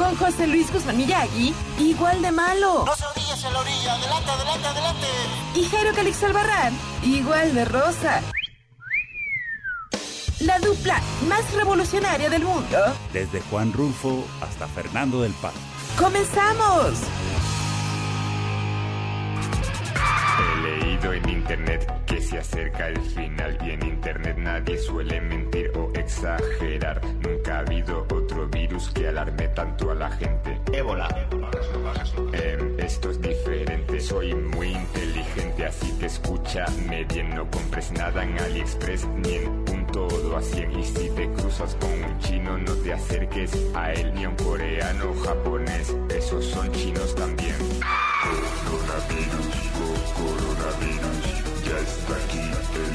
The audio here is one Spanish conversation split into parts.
con José Luis Guzmán Miyagi, igual de malo. No se orillas en la orilla. Adelante, adelante, adelante. Y Jairo Calix Albarrán, igual de rosa. La dupla más revolucionaria del mundo. Desde Juan Rulfo hasta Fernando del Paz. ¡Comenzamos! Leído en internet que se acerca el final y en internet nadie suele mentir o exagerar. Nunca ha habido otro virus que alarme tanto a la gente. Ébola. Em, esto es diferente, soy muy inteligente, así que escúchame bien, no compres nada en AliExpress ni en un todo a 100 y si te cruzas con un chino no te acerques a él ni a un coreano o japonés, esos son chinos también. Coronavirus, está aquí el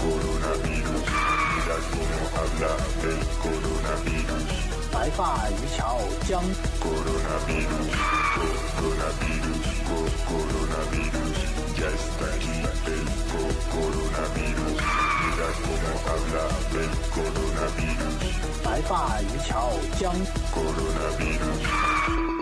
coronavirus. Mira cómo habla el coronavirus. Bye bye, chao, chao. Coronavirus, coronavirus, coronavirus. Ya está aquí el coronavirus. Mira cómo habla el coronavirus. Bye bye, chao, chao. Coronavirus.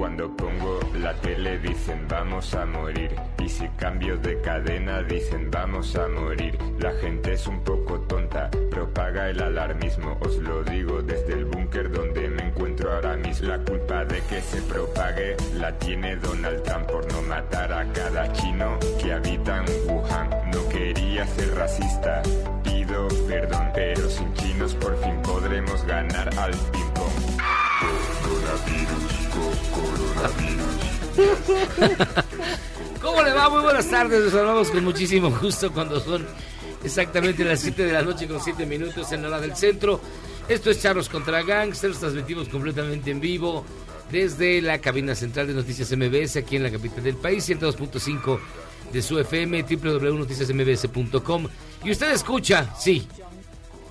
Cuando pongo la tele dicen vamos a morir y si cambio de cadena dicen vamos a morir. La gente es un poco tonta, propaga el alarmismo, os lo digo desde el búnker donde me encuentro ahora mismo. La culpa de que se propague la tiene Donald Trump por no matar a cada chino que habita en Wuhan. No quería ser racista, pido perdón, pero sin chinos por fin podremos ganar al ping pong. Coronavirus, co- coronavirus. ¿Cómo le va? Muy buenas tardes. Los saludamos con muchísimo gusto cuando son exactamente las 7 de la noche con 7 minutos en la hora del centro. Esto es Charros contra Gangsters. Transmitimos completamente en vivo desde la cabina central de Noticias MBS aquí en la capital del país, 102.5 de su FM, www.noticiasmbs.com. Y usted escucha, sí,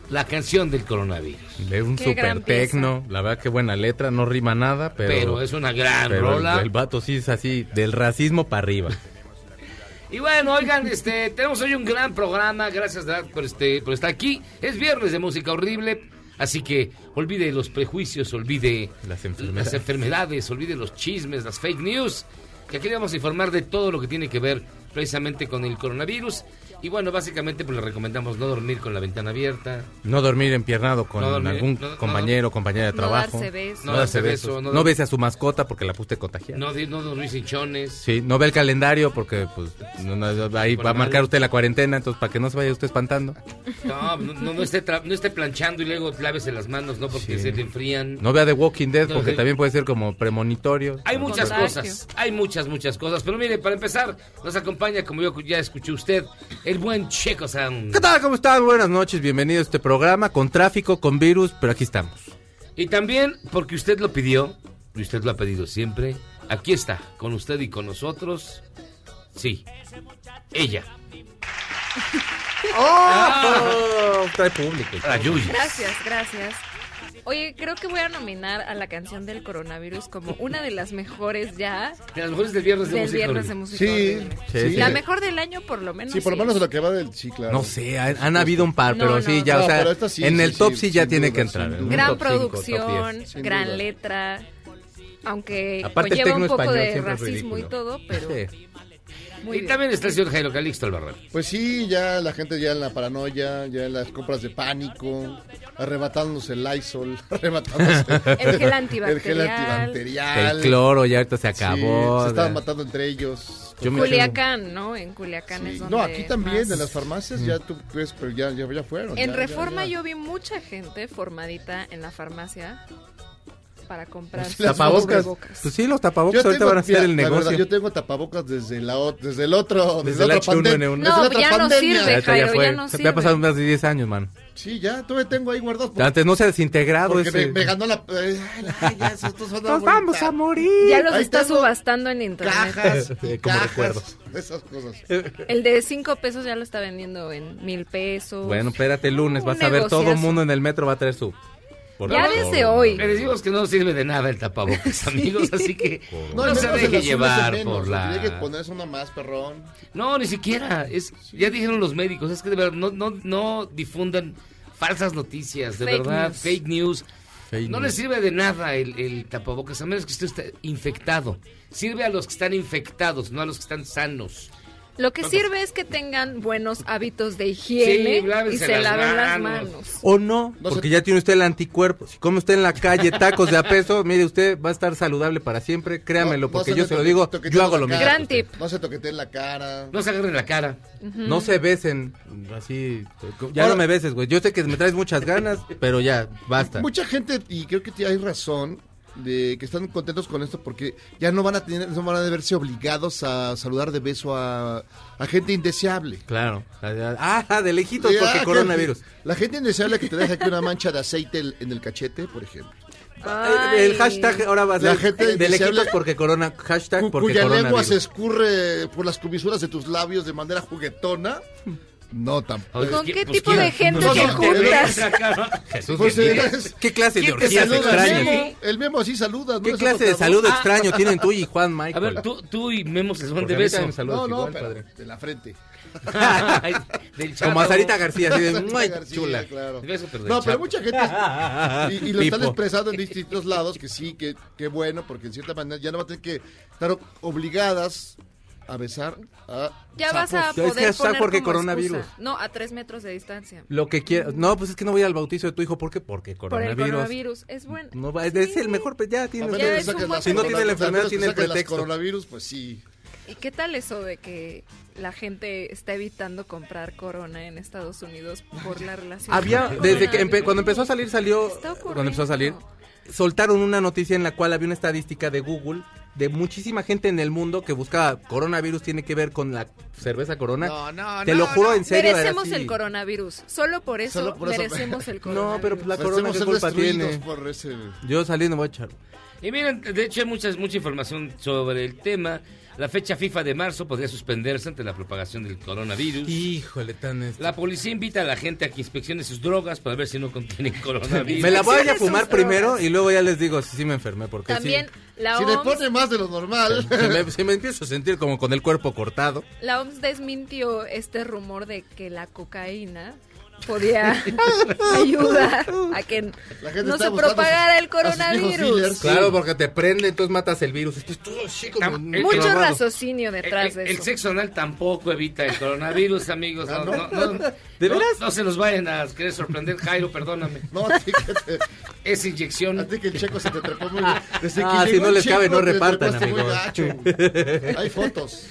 la canción del coronavirus. Es un Qué super tecno, la verdad que buena letra, no rima nada, pero, Pero, es una gran pero el- rola. El, vato sí es así, del racismo para arriba. Y bueno, oigan, este, tenemos hoy un gran programa, gracias por, este, por estar aquí. Es viernes de música horrible, así que olvide los prejuicios, olvide Las enfermedades. las enfermedades, olvide los chismes, las fake news, que aquí le vamos a informar de todo lo que tiene que ver precisamente con el coronavirus. Y bueno, básicamente pues le recomendamos no dormir con la ventana abierta, No dormir empiernado con No dormir, algún no- no- compañero o compañera de No trabajo. darse besos. No darse beso, no No, bese a su mascota porque la puse contagiada. no, no dormir sin chones. Sí, no ve el calendario porque pues no- no- ahí Por va a marcar usted la cuarentena, entonces para que no se vaya usted espantando. No, no, no, no esté tra- no esté planchando y luego lávese las manos, ¿no? Porque Sí. se le enfrían. No vea The Walking Dead No, porque también puede ser como premonitorio. Hay muchas Contagio. cosas, hay muchas, muchas cosas. Pero mire, para empezar, nos acompaña, como yo ya escuché usted, el buen Checo Sound. ¿Qué tal? ¿Cómo están? Buenas noches, bienvenido a este programa con tráfico, con virus, pero aquí estamos. Y también, porque usted lo pidió, y usted lo ha pedido siempre, aquí está, con usted y con nosotros. Sí, ella, ¡Oh! Trae público. la Yuya. Gracias, gracias. Oye, creo que voy a nominar a la canción del coronavirus como una de las mejores ya De las mejores del viernes de del música. viernes de música. Sí. Sí, sí. La mejor del año por lo menos. Sí, por lo menos lo que va del... Sí, claro. No sé, han, han habido un par, No, pero no. sí, ya, No, o sea, pero esta sí, en sí, el top sí, sí, ya tiene duda, que entrar. un Gran top cinco, top producción. Sin gran duda. letra, aunque Aparte, conlleva un poco español de racismo y todo, pero Sí. Muy y bien. también está el señor Jairo Calixto Albarrán. Pues sí, ya la gente ya en la paranoia, ya en las compras de pánico, arrebatándose el Lysol, arrebatándose El gel el antibacterial. gel antibacterial. El cloro ya ahorita se Sí, acabó. se estaban matando entre ellos. Yo me- Culiacán, ¿no? En Culiacán Sí. es donde No, aquí también, más- en las farmacias ya tú ves, pero ya, ya, ya fueron. En ya, Reforma ya, ya. yo vi mucha gente formadita en la farmacia para comprar Pues Tapabocas. Pues sí, los tapabocas Yo ahorita tengo- van a ser mira, el la verdad, negocio. yo tengo tapabocas desde, la, desde el otro, Desde desde, el la otra H1N1. pandemia. No, desde ya no sirve. Ahorita ya Jairo, fue. ya no Se me sirve. ha pasado más de 10 años, man. Sí, ya, todavía tengo ahí guardados. por- Antes no se ha desintegrado Porque ese. me, me ganó la... ay, ay, ya, estos son Nos vamos a morir. Ya los Ahí está subastando en internet. Cajas, Sí, como cajas, recuerdo. esas cosas. El de 5 pesos ya lo está vendiendo en mil pesos. Bueno, espérate el lunes, Un vas a ver todo el mundo en el metro va a traer su. Por Ya favor. desde hoy. Le decimos que no sirve de nada el tapabocas, amigos, así que no, y se deje llevar menos, por la... Tiene que ponerse una más, perrón. No, ni siquiera. Es, ya dijeron los médicos, es que de verdad no, no, no difundan falsas noticias, de Fake verdad, news. fake news. Fake no news. les sirve de nada el, el tapabocas, a menos que usted esté infectado. Sirve a los que están infectados, no a los que están sanos. Lo que sirve es que tengan buenos hábitos de higiene Sí, y se laven las manos. O no, porque ya tiene usted el anticuerpo. Si come usted en la calle tacos de a peso, mire usted, va a estar saludable para siempre. Créamelo, No- no porque se yo se lo digo, yo hago lo mismo. Gran tip. No se toqueteen la cara. No se agarren la cara. No se besen, así. Ya Ahora- no me beses, güey. Yo sé que me traes muchas ganas, pero ya, basta. Mucha gente, y creo que hay razón, de que están contentos con esto porque ya no van a tener, no van a verse obligados a saludar de beso a, a gente indeseable. Claro. Ah, de lejitos, porque que- coronavirus. La gente indeseable que te deja aquí una mancha de aceite en el cachete, por ejemplo. El, hashtag ahora va a La ser gente de lejitos porque corona. Hashtag porque cuya lengua se escurre por las comisuras de tus labios de manera juguetona. No tampoco. ¿Con ¿quién- qué pues, tipo quién- de gente pues, te ¿quién juntas? Jesús Pues, ¿Qué clase de ¿quién te orgías extrañas? Memo? El memo así saluda. ¿no? ¿Qué clase no te de hago. salud extraño tienen tú y Juan A Michael? ver, tú, tú y Memo se son Porque de a beso. No, no, igual, pero padre. de la frente. Ay, del Como a Sarita García, así de muy chula. claro. Beso, pero No, pero mucha gente y, y lo están expresando en distintos lados que sí, que, que bueno, porque en cierta manera ya no va a tener que estar obligadas a besar a Ya vas a Es que poder está poner porque como coronavirus. excusa. No, a tres metros de distancia. Lo que quieras. No, pues es que no voy al bautizo de tu hijo. ¿Por qué? Porque Por el coronavirus. coronavirus. Es bueno. No va, es, es el mejor, pues ya tiene. Si no tiene la enfermedad, tiene el pretexto. coronavirus, pues sí. ¿Y qué tal eso de que la gente está evitando comprar corona en Estados Unidos por la relación? Había, desde que empe- coronavirus? cuando empezó a salir, salió. Cuando empezó a salir, soltaron una noticia en la cual había una estadística de Google de muchísima gente en el mundo que buscaba coronavirus tiene que ver con la cerveza corona. No, no, Te no, lo juro no. en serio. Merecemos así. el coronavirus. Solo por eso, Solo por eso. merecemos el coronavirus. No, pero pues la corona qué culpa tiene. por ese... Yo saliendo voy a echar. Y miren, de hecho hay muchas, mucha información sobre el tema. La fecha FIFA de marzo podría suspenderse ante la propagación del coronavirus. Híjole, tan este. La policía invita a la gente a que inspeccione sus drogas para ver si no contienen coronavirus. Me la voy a ir a Inspeccione fumar primero drogas. y luego ya les digo si sí me enfermé. Porque También sí, la Si le OMS, pone más de lo normal. si me, si me empiezo a sentir como con el cuerpo cortado. la OMS desmintió este rumor de que la cocaína podía ayudar a que La gente no se propagara el coronavirus. Claro, porque te prende, entonces matas el virus. Esto es todo el- Mucho raciocinio detrás el, de el eso. sexo anal tampoco evita el coronavirus, amigos. Ah, No, ¿no? no, no, ¿De no- veras? no se nos vayan a querer sorprender, Jairo, perdóname. No, ti que, te- Esa inyección a ti que el checo se te trepó muy Ah, que si no el les cabe, no repartan, amigos. Hay fotos.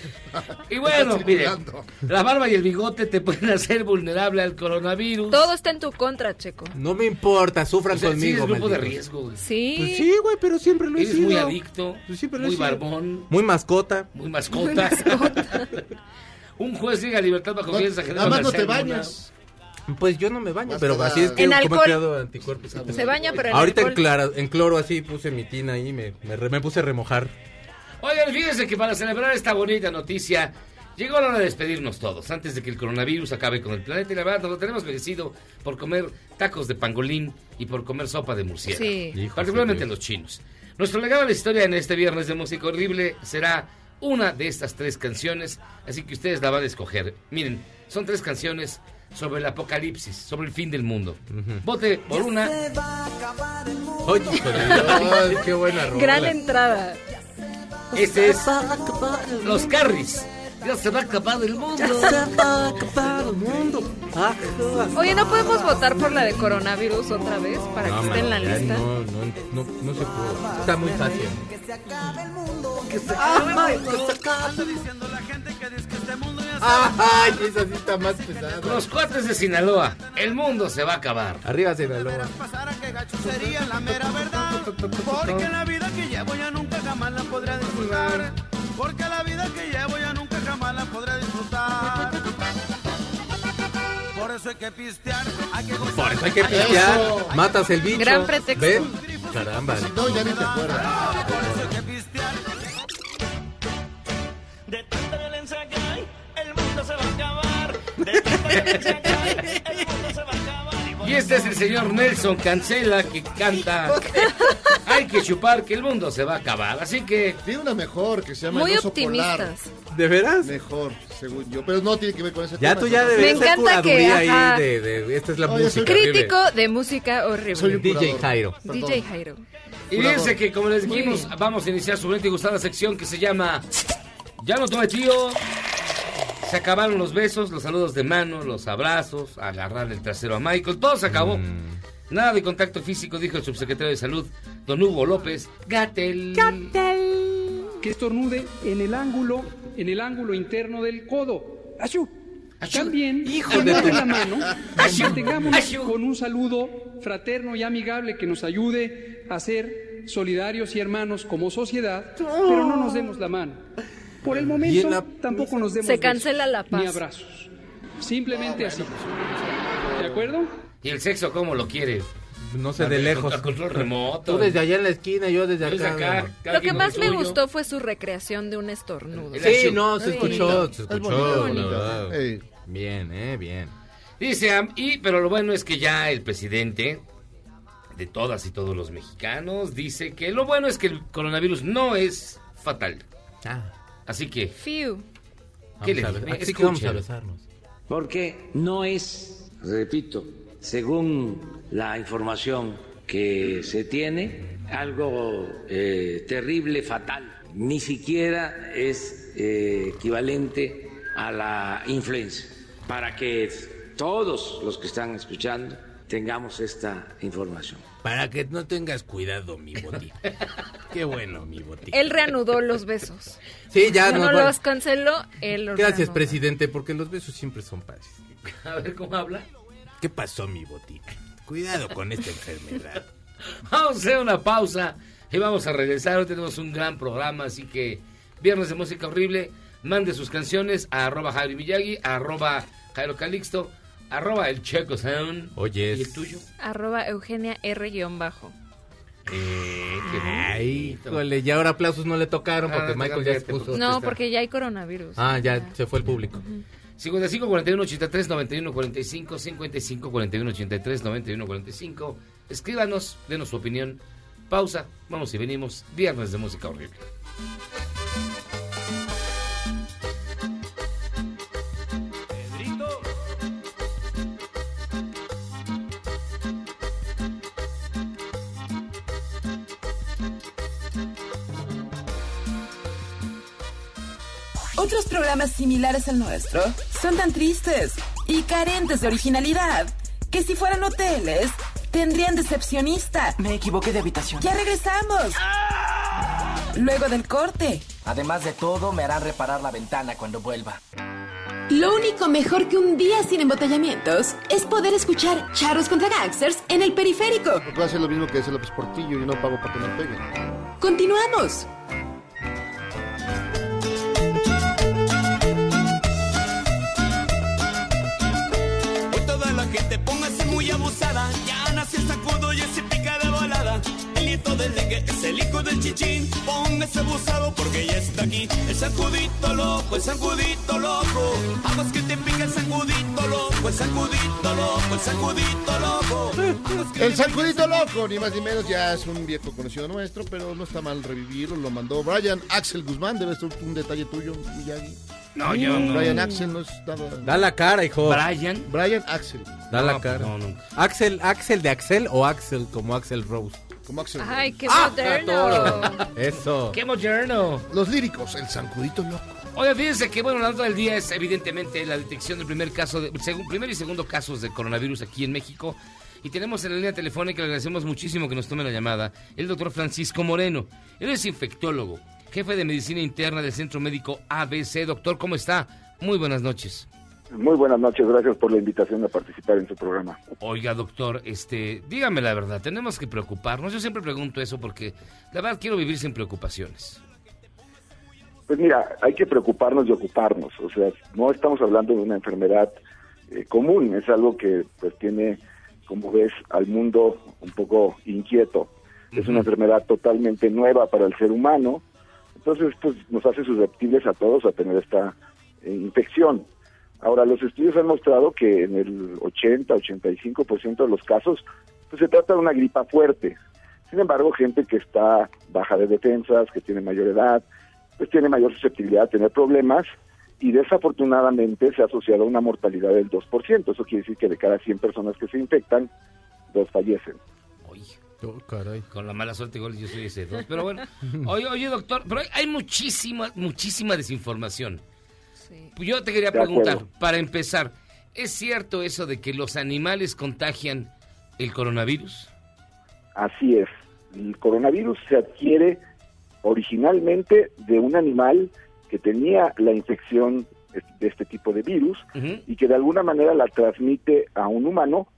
Y bueno, Está mire, circulando. la barba y el bigote te pueden hacer vulnerable al coronavirus. Todo está en tu contra, Checo. No me importa, sufran O sea, sí conmigo. es grupo de riesgo. güey. Sí. Pues sí, güey, pero siempre lo he Eres sido. muy adicto, Pues sí, pero lo he muy sido. barbón, Muy mascota. muy mascota. Un juez llega a libertad bajo No, fianza nada general. más no te bañas. Pues yo no me baño, pero así es que En como he alcohol. creado anticuerpos. Se baña, pero en Ahorita en, clara- en cloro así puse mi tina ahí, me, me puse a remojar. Oigan, fíjense que para celebrar esta bonita noticia, llegó la hora de despedirnos todos, antes de que el coronavirus acabe con el planeta. Y la verdad, nos lo tenemos merecido por comer tacos de pangolín y por comer sopa de murciélago. Sí. Hijo, Particularmente los chinos. Nuestro legado a la historia en este viernes de música horrible será una de estas tres canciones, así que ustedes la van a escoger. Miren, son tres canciones sobre el apocalipsis, sobre el fin del mundo. Vote por una. Oye, ay, qué buena rola. Gran entrada. Este es Los Carris. Ya se va a acabar el mundo. va a acabar el mundo. Ah, Oye, ¿no podemos votar por la de coronavirus otra vez para No, que esté en la lista? No, no, no, no se puede. Está muy fácil. Ay, esa sí está más pesada. Los cuates de Sinaloa. El mundo se va a acabar. Arriba Sinaloa. pasara que gacho sería la mera verdad. Porque la vida que llevo ya nunca jamás la podré disfrutar. Porque la vida que llevo ya eso hay que pistear, hay que gozar. Por eso hay que pistear. Matas el bicho. Gran pretexto. ¿Ven? Caramba. No, ya ni te acuerdas. Por eso hay que pistear. De tanta violencia que hay, el mundo se va a acabar. De tanta violencia que hay, el mundo se va a acabar. Y este es el señor Nelson Cancela que canta. Hay que chupar que el mundo se va a acabar. Así que. Tiene una mejor que se llama Muy El oso polar. optimistas. ¿De veras? Mejor, según yo. Pero no tiene que ver con ese Ya tema. tú ya sino- deberías Me ser encanta que, ahí de, de, esta es la soy música. horrible. Crítico de música horrible. Soy un DJ. Jairo. Perdón. DJ Jairo. Y fíjense que, como les dijimos, vamos a iniciar su bonita y gustada sección que se llama Ya no tome tío. Se acabaron los besos, los saludos de mano, los abrazos, agarrar el trasero a Michael. Todo se acabó. Mm. Nada de contacto físico, dijo el subsecretario de Salud, don Hugo López. Gatel. que estornude en el ángulo, en el ángulo interno del codo. ¡Achú! También, Hijo con de la mano, ¡Achú! mantengamos ¡Achú! con un saludo fraterno y amigable que nos ayude a ser solidarios y hermanos como sociedad, pero no nos demos la mano. Por el momento, la- tampoco nos demos Se besos, cancela la paz. ni abrazos. Simplemente así. ¿De acuerdo? ¿Y el sexo cómo lo quieres? No sé, de lejos. A control remoto. Tú desde allá en la esquina, yo desde acá. Lo que más me gustó fue su recreación de un estornudo. Sí, no, se Es escuchó, bonito, se es escuchó, la. Bien, eh, bien. Dice, am- y, pero lo bueno es que ya el presidente de todas y todos los mexicanos dice que lo bueno es que el coronavirus no es fatal. Ah, Así que, Fiu. ¿qué vamos le a. Así que vamos a besarnos. porque no es, repito, según la información que se tiene, algo eh, terrible, fatal. Ni siquiera es eh, equivalente a la influenza. Para que todos los que están escuchando tengamos esta información. Para que no tengas cuidado, mi boti. Qué bueno, mi boti. Él reanudó los besos. Sí, ya no. no bueno. los canceló, él los Gracias, reanudó. presidente, porque los besos siempre son padres. A ver cómo habla. ¿Qué pasó, mi boti? Cuidado con esta enfermedad. Vamos a hacer una pausa y vamos a regresar. Hoy tenemos un gran programa, así que Viernes de Música Horrible, mande sus canciones a arroba Jairo Miyagi, a arroba Jairo Calixto, arroba el Checo Sound. Oye, ¿Y el tuyo? Arroba Eugenia R-bajo. Eh, qué Ay, bonito. híjole, ya ahora aplausos no le tocaron Ah, porque no, Michael ya se fíjate, puso. No, porque ya hay coronavirus. Ah, ya se fue el público. 55 41 83 91 45 55 41 83 91 45 Escríbanos, denos su opinión. Pausa, vamos y venimos. Viernes de música horrible. Otros programas similares al nuestro son tan tristes y carentes de originalidad que si fueran hoteles tendrían decepcionista. Me equivoqué de habitación. Ya regresamos. Luego del corte. Además de todo, me harán reparar la ventana cuando vuelva. Lo único mejor que un día sin embotellamientos es poder escuchar Charros contra Gangsters en el periférico. Puedo hacer lo mismo que hace López Portillo y no pago para que me peguen. Continuamos. El sacudo y ese pica de volada. El nieto del dengue es el hijo del chichín. Póngase abusado porque ya está aquí. El sacudito loco, el sacudito loco. Vamos que te pica el sacudito loco, el sacudito loco, el sacudito loco. El Sacudito Loco, ni más ni menos, ya es un viejo conocido nuestro, pero no está mal revivirlo. Lo mandó Brian Axel Guzmán, debe ser un detalle tuyo, Miyagi. No, yo no. Brian Axel no es nada. Da la cara, hijo. Brian. Brian Axel, Da la cara. no, no. Axel, Axel de Axel o Axel como Axel Rose. como Axel. Ay, qué Ah, moderno. Eso. ¡Qué moderno! Los líricos, el Sacudito Loco. Oye, fíjense que bueno, la nota del día es evidentemente la detección del primer caso, de, segun- primer y segundo casos de coronavirus aquí en México. Y tenemos en la línea telefónica, le agradecemos muchísimo que nos tome la llamada, el doctor Francisco Moreno. Él es infectólogo, jefe de medicina interna del Centro Médico ABC. Doctor, ¿cómo está? Muy buenas noches. Muy buenas noches, gracias por la invitación a participar en su programa. Oiga, doctor, este, dígame la verdad, tenemos que preocuparnos. Yo siempre pregunto eso porque la verdad quiero vivir sin preocupaciones. Pues mira, hay que preocuparnos y ocuparnos, o sea, no estamos hablando de una enfermedad eh, común, es algo que pues tiene, como ves, al mundo un poco inquieto. Es una enfermedad totalmente nueva para el ser humano, entonces pues nos hace susceptibles a todos a tener esta eh, infección. Ahora, los estudios han mostrado que en el 80-85% de los casos pues se trata de una gripa fuerte. Sin embargo, gente que está baja de defensas, que tiene mayor edad, pues tiene mayor susceptibilidad a tener problemas y desafortunadamente se ha asociado a una mortalidad del 2%. Eso quiere decir que de cada 100 personas que se infectan, dos fallecen. Con la mala suerte igual yo soy ese dos. Pero bueno, oye, oye doctor, pero hay, muchísima, muchísima desinformación. Pues Yo te quería preguntar, para empezar, ¿es cierto eso de que los animales contagian el coronavirus? Así es. El coronavirus se adquiere originalmente de un animal que tenía la infección de este tipo de virus y que de alguna manera la transmite a un humano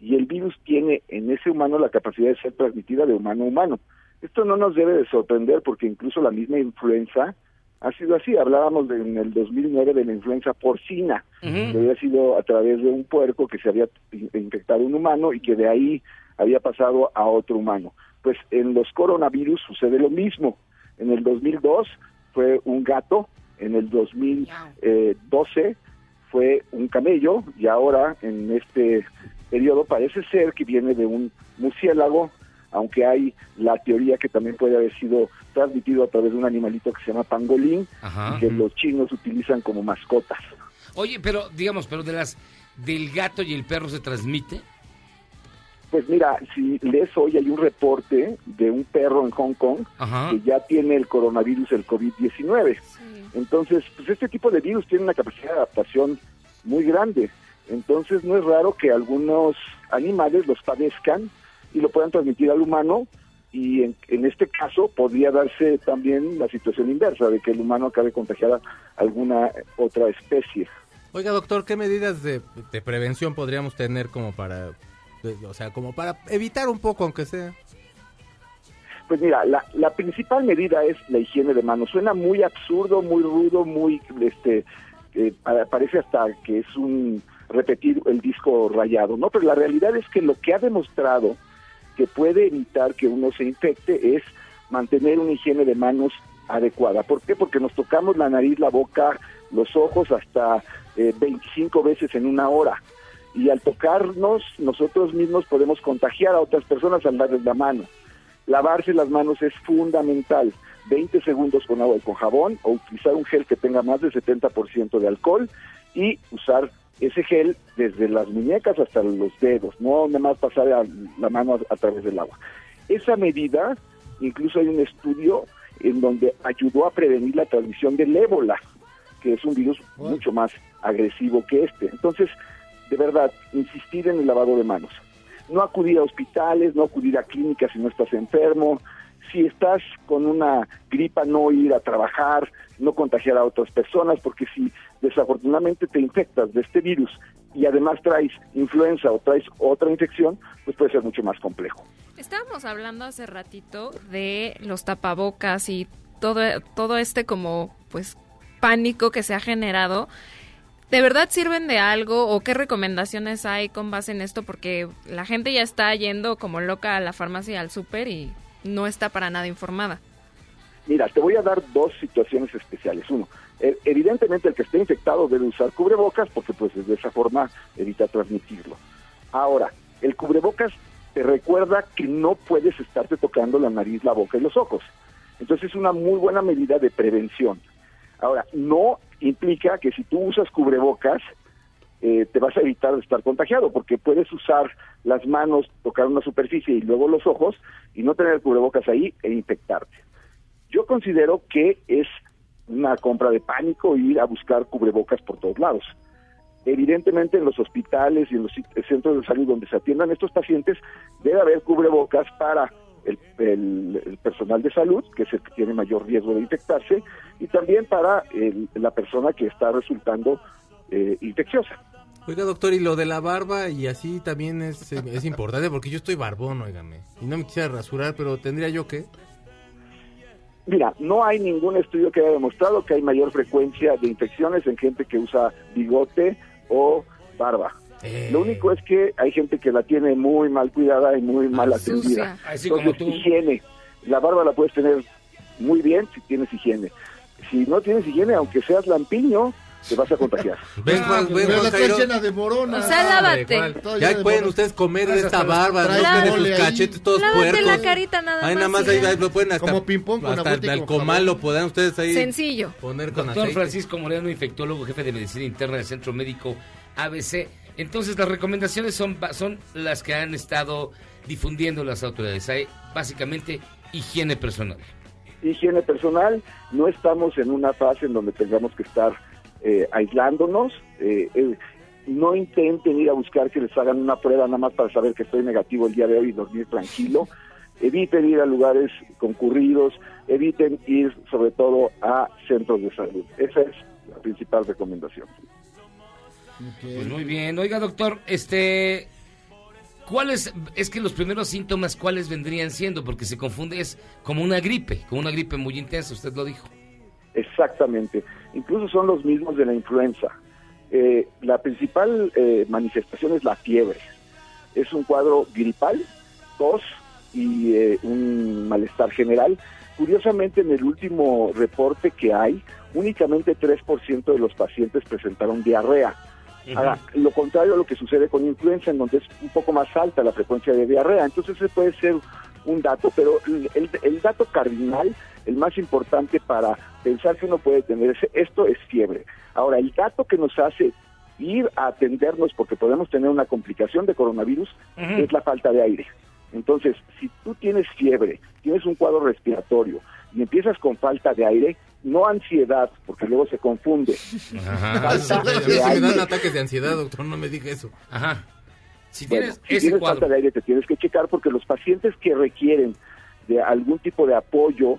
y el virus tiene en ese humano la capacidad de ser transmitida de humano a humano. Esto no nos debe de sorprender porque incluso la misma influenza ha sido así. Hablábamos de- en el 2009 de la influenza porcina, que había sido a través de un puerco que se había in- infectado un humano y que de ahí había pasado a otro humano. Pues en los coronavirus sucede lo mismo. En el 2002 fue un gato, en el 2012 fue un camello y ahora en este periodo parece ser que viene de un murciélago, aunque hay la teoría que también puede haber sido transmitido a través de un animalito que se llama pangolín Ajá. que los chinos utilizan como mascotas. Oye, pero digamos, pero de las del gato y el perro se transmite. Pues mira, si lees hoy hay un reporte de un perro en Hong Kong Ajá. que ya tiene el coronavirus, el COVID-19. Entonces, pues este tipo de virus tiene una capacidad de adaptación muy grande. Entonces, no es raro que algunos animales los padezcan y lo puedan transmitir al humano. Y en, en este caso podría darse también la situación inversa, de que el humano acabe contagiada a alguna otra especie. Oiga, doctor, ¿qué medidas de, de prevención podríamos tener como para, o sea, como para evitar un poco, aunque sea? Pues mira, la, la principal medida es la higiene de manos. Suena muy absurdo, muy rudo, muy, este, eh, pa- parece hasta que es un repetir el disco rayado, ¿no? Pero la realidad es que lo que ha demostrado que puede evitar que uno se infecte es mantener una higiene de manos adecuada. ¿Por qué? Porque nos tocamos la nariz, la boca, los ojos hasta eh, 25 veces en una hora. Y al tocarnos, nosotros mismos podemos contagiar a otras personas al darles la mano. Lavarse las manos es fundamental. 20 segundos con agua y con jabón o utilizar un gel que tenga más del 70% de alcohol y usar ese gel desde las muñecas hasta los dedos, no nada más pasar a- la mano a, a través del agua. Esa medida, incluso hay un estudio en donde ayudó a prevenir la transmisión del ébola, que es un virus mucho más agresivo que este. Entonces, de verdad, insistir en el lavado de manos. No acudir a hospitales, no acudir a clínicas si no estás enfermo. Si estás con una gripa, no ir a trabajar, no contagiar a otras personas, porque si desafortunadamente te infectas de este virus y además traes influenza o traes otra infección, pues puede ser mucho más complejo. Estábamos hablando hace ratito de los tapabocas y todo, todo este como pues pánico que se ha generado. ¿De verdad sirven de algo o qué recomendaciones hay con base en esto? Porque la gente ya está yendo como loca a la farmacia al súper y no está para nada informada. Mira, te voy a dar dos situaciones especiales. Uno, e- evidentemente el que esté infectado debe usar cubrebocas porque pues de esa forma evita transmitirlo. Ahora, el cubrebocas te recuerda que no puedes estarte tocando la nariz, la boca y los ojos. Entonces es una muy buena medida de prevención. Ahora, no implica que si tú usas cubrebocas eh, te vas a evitar de estar contagiado, porque puedes usar las manos, tocar una superficie y luego los ojos y no tener cubrebocas ahí e infectarte. Yo considero que es una compra de pánico ir a buscar cubrebocas por todos lados. Evidentemente en los hospitales y en los centros de salud donde se atiendan estos pacientes debe haber cubrebocas para el personal de salud, que es el que tiene mayor riesgo de infectarse, y también para el- la persona que está resultando eh, infecciosa. Oiga, doctor, y lo de la barba y así también es, eh, es importante porque yo estoy barbón, óigame. Y no me quisiera rasurar, pero ¿tendría yo que? Mira, no hay ningún estudio que haya demostrado que hay mayor frecuencia de infecciones en gente que usa bigote o barba. Eh. Lo único es que hay gente que la tiene muy mal cuidada y muy mal atendida. Así como Entonces, tú. higiene. La barba la puedes tener muy bien si tienes higiene. Si no tienes higiene, aunque seas lampiño, te vas a contagiar. Ven, Juan, ven, Juan la Jairo. llena de morona. O sea, lávate. Ya de pueden morona. ustedes comer de esta barba, ¿no? De sus ahí. cachetes todos Lávate puercos. la carita nada Ahí más. nada más ahí, ahí lo pueden hasta, Como ping-pong con hasta el comal lo podrán ustedes ahí Sencillo. poner con Doctor aceite. Francisco Moreno, infectólogo, jefe de medicina interna del Centro Médico ABC. Entonces, las recomendaciones son, son las que han estado difundiendo las autoridades. Hay básicamente higiene personal. higiene personal, no estamos en una fase en donde tengamos que estar eh, aislándonos, eh, eh, no intenten ir a buscar que les hagan una prueba nada más para saber que estoy negativo el día de hoy y dormir tranquilo, eviten ir a lugares concurridos, eviten ir sobre todo a centros de salud, esa es la principal recomendación. Pues muy bien. Oiga, doctor, este... ¿Cuáles, es que los primeros síntomas, cuáles vendrían siendo? Porque se confunde, es como una gripe, como una gripe muy intensa, usted lo dijo. Exactamente. Incluso son los mismos de la influenza. Eh, la principal eh, manifestación es la fiebre. Es un cuadro gripal, tos y eh, un malestar general. Curiosamente, en el último reporte que hay, únicamente 3% de los pacientes presentaron diarrea. Ahora, lo contrario a lo que sucede con influenza, en donde es un poco más alta la frecuencia de diarrea. Entonces, ese puede ser un dato, pero el, el dato cardinal, el más importante para pensar que uno puede tener ese- esto es fiebre. Ahora, el dato que nos hace ir a atendernos porque podemos tener una complicación de coronavirus es la falta de aire. Entonces, si tú tienes fiebre, tienes un cuadro respiratorio y empiezas con falta de aire, no ansiedad, porque luego se confunde. Ajá. Falta de sí me dan ataques de ansiedad, doctor, no me diga eso. Ajá. Si Bueno, tienes si ese tienes cuadro. falta de aire te tienes que checar porque los pacientes que requieren de algún tipo de apoyo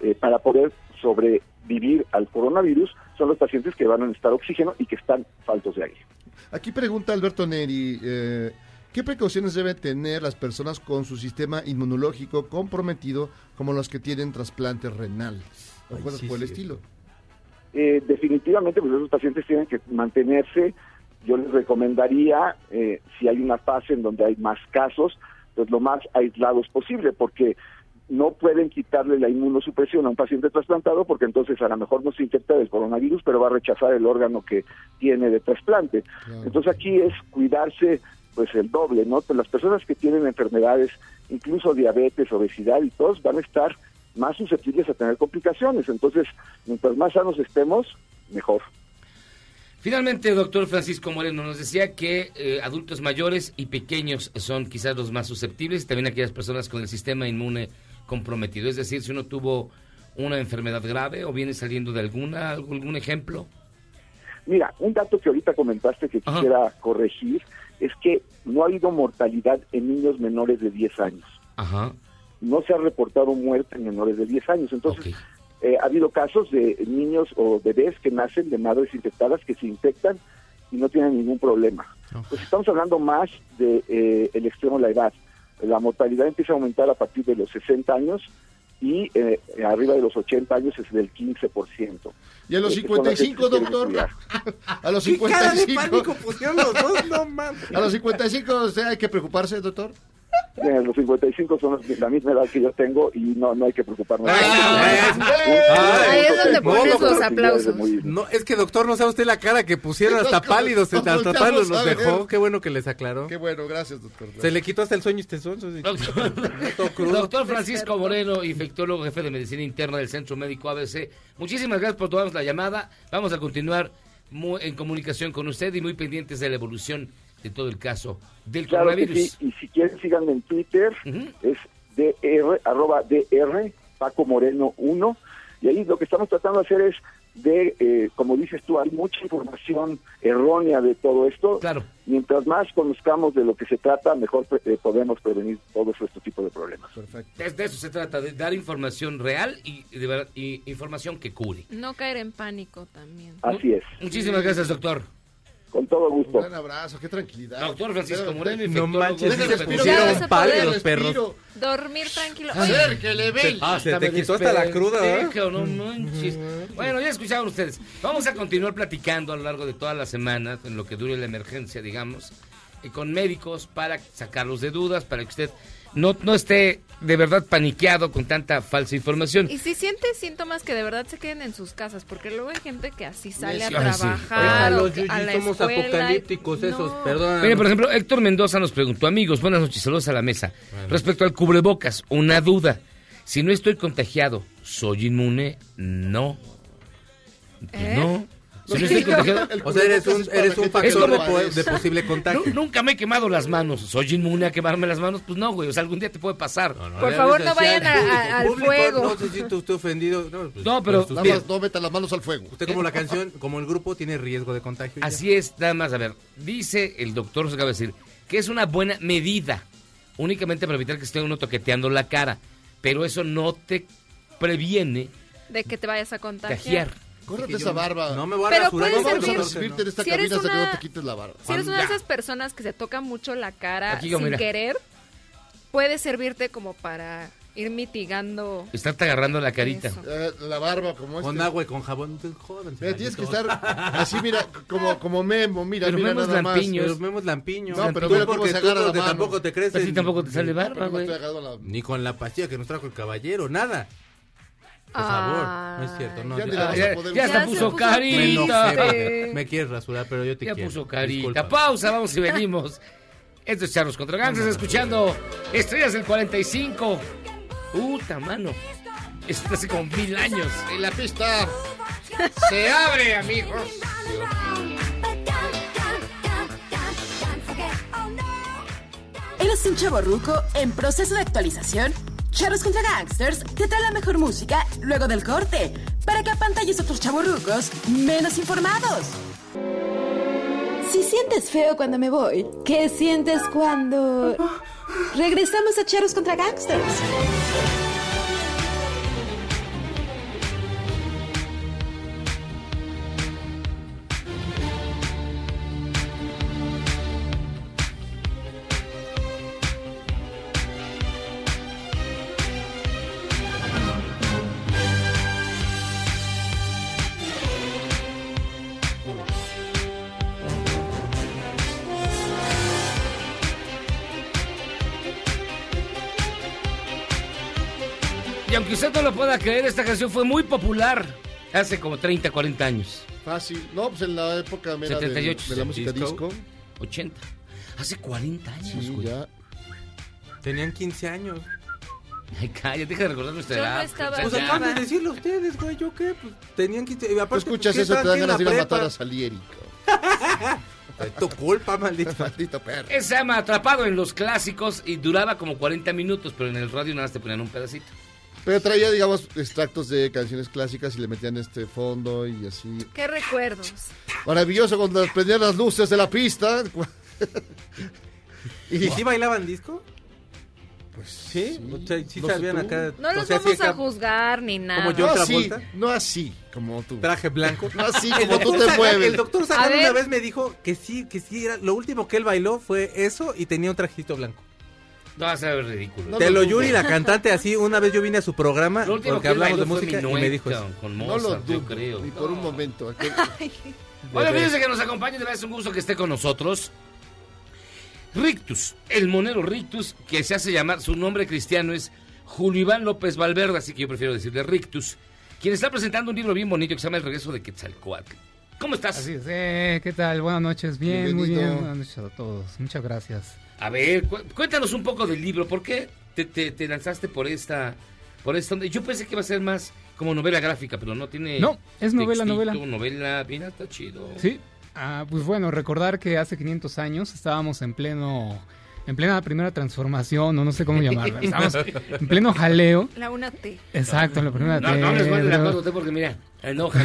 eh, para poder sobrevivir al coronavirus son los pacientes que van a necesitar oxígeno y que están faltos de aire. Aquí pregunta Alberto Neri, eh, ¿qué precauciones deben tener las personas con su sistema inmunológico comprometido como los que tienen trasplante renal? O cosas sí, por el sí. estilo. Eh, definitivamente, pues esos pacientes tienen que mantenerse. Yo les recomendaría, eh, si hay una fase en donde hay más casos, pues lo más aislados posible, porque no pueden quitarle la inmunosupresión a un paciente trasplantado, porque entonces a lo mejor no se infecta del coronavirus, pero va a rechazar el órgano que tiene de trasplante. Entonces aquí es cuidarse pues el doble, ¿no? Pues las personas que tienen enfermedades, incluso diabetes, obesidad y todos van a estar más susceptibles a tener complicaciones. Entonces, mientras más sanos estemos, mejor. Finalmente, doctor Francisco Moreno nos decía que eh, adultos mayores y pequeños son quizás los más susceptibles y también aquellas personas con el sistema inmune comprometido. Es decir, si uno tuvo una enfermedad grave o viene saliendo de alguna, algún ejemplo. Mira, un dato que ahorita comentaste que Ajá. quisiera corregir es que no ha habido mortalidad en niños menores de 10 años. Ajá. No se ha reportado muerte en menores de 10 años. Entonces, eh, ha habido casos de niños o bebés que nacen de madres infectadas que se infectan y no tienen ningún problema. Pues estamos hablando más de eh, el extremo de la edad. La mortalidad empieza a aumentar a partir de los 60 años y eh, arriba de los 80 años es del 15%. ¿Y a los Eh, que son las que 55, se quieren doctor? A los ¿Qué cara de 55. pánico pusieron los dos? No mames. A los 55, ¿usted hay que preocuparse, doctor? Los 55 son los- la misma edad que yo tengo y no, no hay que preocuparnos. Ahí es donde pones los aplausos. No, es que doctor, no sabe usted la cara que pusieron hasta pálidos, Nos hasta pálidos ver. dejó. Qué bueno que les aclaró. Qué bueno, gracias, doctor. Se le quitó hasta el sueño este son. Doctor Francisco Moreno, infectólogo, jefe de medicina interna del Centro Médico ABC. Muchísimas gracias por tomarnos la llamada. Vamos a continuar en comunicación con usted y muy pendientes de la evolución de todo el caso del Claro coronavirus. sí, y si quieren síganme en Twitter, es dr, arroba dr, Paco Moreno 1, Y ahí lo que estamos tratando de hacer es de, eh, como dices tú, hay mucha información errónea de todo esto. Claro. Mientras más conozcamos de lo que se trata, mejor eh, podemos prevenir todos estos tipos de problemas. De, de eso se trata, de dar información real y, de verdad, y información que cure. No caer en pánico también. Así es. Muchísimas gracias, doctor. Con todo gusto. Un gran abrazo, qué tranquilidad. Doctor Francisco Moreno, No manches, se pusieron pálidos puede. los perros. Dormir tranquilo. Oye, Acérquele, ven. Ah, se te quitó hasta la cruda, ¿eh? despejo, no manches. Bueno, ya escucharon ustedes. Vamos a continuar platicando a lo largo de todas las semanas, en lo que dure la emergencia, digamos, y con médicos para sacarlos de dudas, para que usted no, no esté de verdad paniqueado con tanta falsa información. Y si siente síntomas que de verdad se queden en sus casas, porque luego hay gente que así sale a Ay, sí. trabajar o Déjalos, que- a Yuyi, la somos escuela y- apocalípticos esos, No. perdón. Mire, por ejemplo, Héctor Mendoza nos preguntó, amigos, buenas noches, saludos a la mesa. Respecto al cubrebocas, una duda. Si no estoy contagiado, ¿soy inmune? No. ¿Eh? No. Si no estoy contagiado, O sea, eres un, eres un Es factor como- de, po- de posible contagio. Nu- nunca me he quemado las manos. ¿Soy inmune a quemarme las manos? Pues no, güey. O sea, algún día te puede pasar. No, Por favor, no vayan a- a- al fuego. No se siente usted ofendido. No, pues, pero... pues, Nada más no metan las manos al fuego. Usted como la canción, como el grupo, tiene riesgo de contagio. ya. Así es, nada más. A ver, dice el doctor, se acaba de decir, que es una buena medida. Únicamente para evitar que esté uno toqueteando la cara. Pero eso no te previene de que te vayas a contagiar. Córrete esa barba. No me voy a Pero rasurar. puede no, Vamos a servir- recibirte en esta Si eres cabina hasta que una- no te quites la barba. Si eres una de Ya. esas personas que se toca mucho la cara Aquí yo, sin mira. querer, puede servirte como para ir mitigando. Estarte agarrando la carita. Eso. Eh, la barba como Con este. agua y con jabón. Jódanse, Mira, tienes que estar así, mira, como, como Memo, mira, Pero mira Memo es nada más. lampiño. Pero vemos lampiño. No, pero Tú mira cómo porque se tú agarra la porque mano. tampoco te crees. A ti en- tampoco te sale barba, Pero no güey. estoy agarrado a la- Ni con la pastilla que nos trajo el caballero, nada. Por favor, no es cierto. No, Ya Ya, poder ya Ya se puso puso carita. me enojé. Sí. Me quieres rasurar, pero yo te Ya quiero. puso carita. Disculpa. Pausa, vamos y venimos. Esto es Charlos contra escuchando Estrellas del 45. Puta mano. Esto hace como mil años. Y la pista se abre, amigos. ¿Eres un chavo ruco en proceso de actualización? Charros contra Gangsters te trae la mejor música luego del corte para que apantalles a otros chavorrucos menos informados. Si sientes feo cuando me voy, ¿qué sientes cuando regresamos a Charros contra Gangsters? Usted no lo pueda creer, esta canción fue muy popular hace como 30, 40 años. Fácil. No, pues en la época mira, de- 78, de, la música disco. 80. Hace 40 años, Sí, güey. ya. Tenían 15 años. Ay, cállate, deja de recordar nuestra Yo no edad. estaba Pues acaban de decirlo ustedes, güey. ¿Yo qué? Pues tenían 15. Y Tú aparte, escuchas ¿qué eso y te dan ganas de ir a la matar a Salieri. Es tu culpa, maldito. Maldito perro. Ese se llama Atrapado en los clásicos y duraba como 40 minutos, pero en el radio nada más te ponían un pedacito. Pero traía, digamos, extractos de canciones clásicas y le metían este fondo y así. Qué recuerdos. Maravilloso cuando prendían las luces de la pista. ¿Y si bailaban disco? Pues sí. O sea, sí No sabían acá. No o los sea, vamos a juzgar ni nada. Como yo no otra así, vuelta. no así como tú. Traje blanco. No así como tú te Sagan- mueves. El doctor Sagan una vez me dijo que sí, que sí era. Lo último que él bailó fue eso y tenía un trajito blanco. No, va a ser ridículo. No Te lo. Yuri, la cantante, así, una vez yo vine a su programa Lo porque que hablamos de música y me dijo eso. con No lo yo creo. ni por un momento. Aquel- Bueno, fíjense que nos acompañe, de verdad es un gusto que esté con nosotros. Rictus, el monero Rictus, que se hace llamar, su nombre cristiano es Julio Iván López Valverde, así que yo prefiero decirle Rictus, quien está presentando un libro bien bonito que se llama El regreso de Quetzalcoatl. ¿Cómo estás? Así es, eh, ¿qué tal? Buenas noches, bien, muy bien. Buenas noches a todos, muchas gracias. A ver, cu- cuéntanos un poco del libro, ¿por qué te, te- te lanzaste por esta, por esta? Yo pensé que iba a ser más como novela gráfica, pero no tiene... No, es novela, textito, novela. novela, mira, está chido. Sí, ah, pues bueno, recordar que hace 500 años estábamos en pleno en plena primera transformación, o no sé cómo llamarla. Estamos en pleno jaleo. La una T. Exacto, la primera No, T, no les guarde la a usted porque mira, enoja.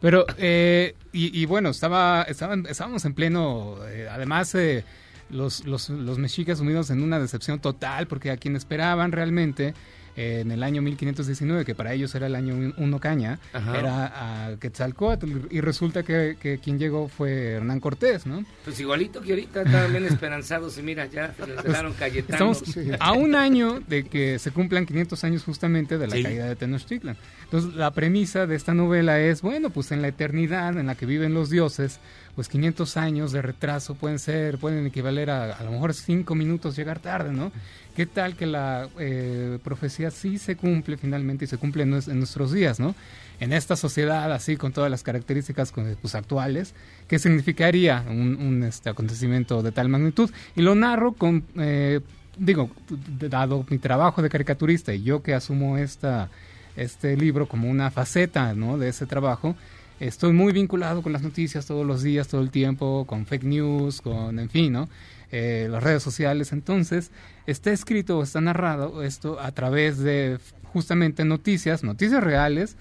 Pero, eh, y, y bueno, estaba, estaban- estábamos en pleno, eh, además, eh, los, los, los mexicas unidos en una decepción total, porque a quien esperaban realmente eh, en el año 1519, que para ellos era el año un- uno caña, Ajá. era a Quetzalcóatl, y resulta que, que quien llegó fue Hernán Cortés, ¿no? Pues igualito que ahorita estaban bien esperanzados y mira, ya se les quedaron Cayetano. Estamos a un año de que se cumplan 500 años justamente de la Sí. caída de Tenochtitlan. Entonces, la premisa de esta novela es, bueno, pues en la eternidad en la que viven los dioses, pues 500 años de retraso pueden ser, pueden equivaler a a lo mejor 5 minutos llegar tarde, ¿no? ¿Qué tal que la eh, profecía sí se cumple finalmente y se cumple en, en nuestros días, ¿no? En esta sociedad así con todas las características pues, actuales, ¿qué significaría un, un, este, acontecimiento de tal magnitud? Y lo narro con, eh, digo, dado mi trabajo de caricaturista y yo que asumo esta, este libro como una faceta ¿no? de ese trabajo, estoy muy vinculado con las noticias todos los días, todo el tiempo, con fake news, con, en fin, ¿no? Eh, las redes sociales. Entonces, está escrito, está narrado esto a través de justamente noticias, noticias reales,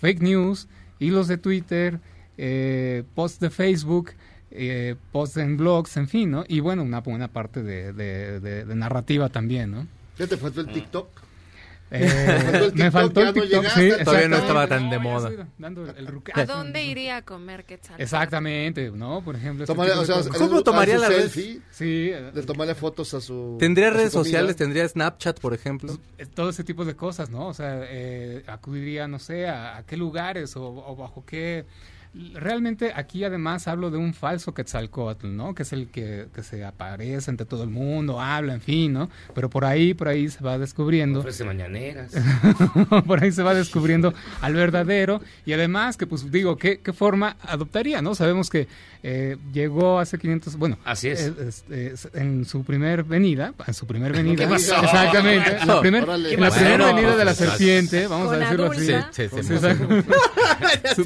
fake news, hilos de Twitter, eh, posts de Facebook, eh, posts en blogs, en fin, ¿no? Y bueno, una buena parte de, de- de- de narrativa también, ¿no? ¿Ya te faltó el TikTok? Eh, faltó el me TikTok, faltó ya el no TikTok, llegaste. sí, Todavía no estaba tan de moda. el ¿A dónde iría a comer Quetzalcóatl? Exactamente, ¿no? Por ejemplo. este o sea. ¿Cómo tomaría la red? Sí, de tomarle fotos a su ¿Tendría a redes sociales? ¿Tendría Snapchat, por ejemplo? eh, todo ese tipo de cosas, ¿no? O sea, eh, acudiría, no sé, a, a qué lugares o, o bajo qué... Realmente aquí además hablo de un falso Quetzalcóatl, ¿no? Que es el que, que se aparece ante todo el mundo, habla, en fin, ¿no? Pero por ahí, por ahí se va descubriendo... Ofrece mañaneras. por ahí se va descubriendo al verdadero y además que pues digo qué, qué forma adoptaría no sabemos que eh, llegó hace 500 bueno Así es. es- es- en su primer venida en su primer venida ¿Qué pasó? exactamente en la, primer- Órale. en la ¿Qué primera venida de la Pues, serpiente vamos Con a decirlo así adulta. Sí, sí, Sí, sí. exacto. Ya Su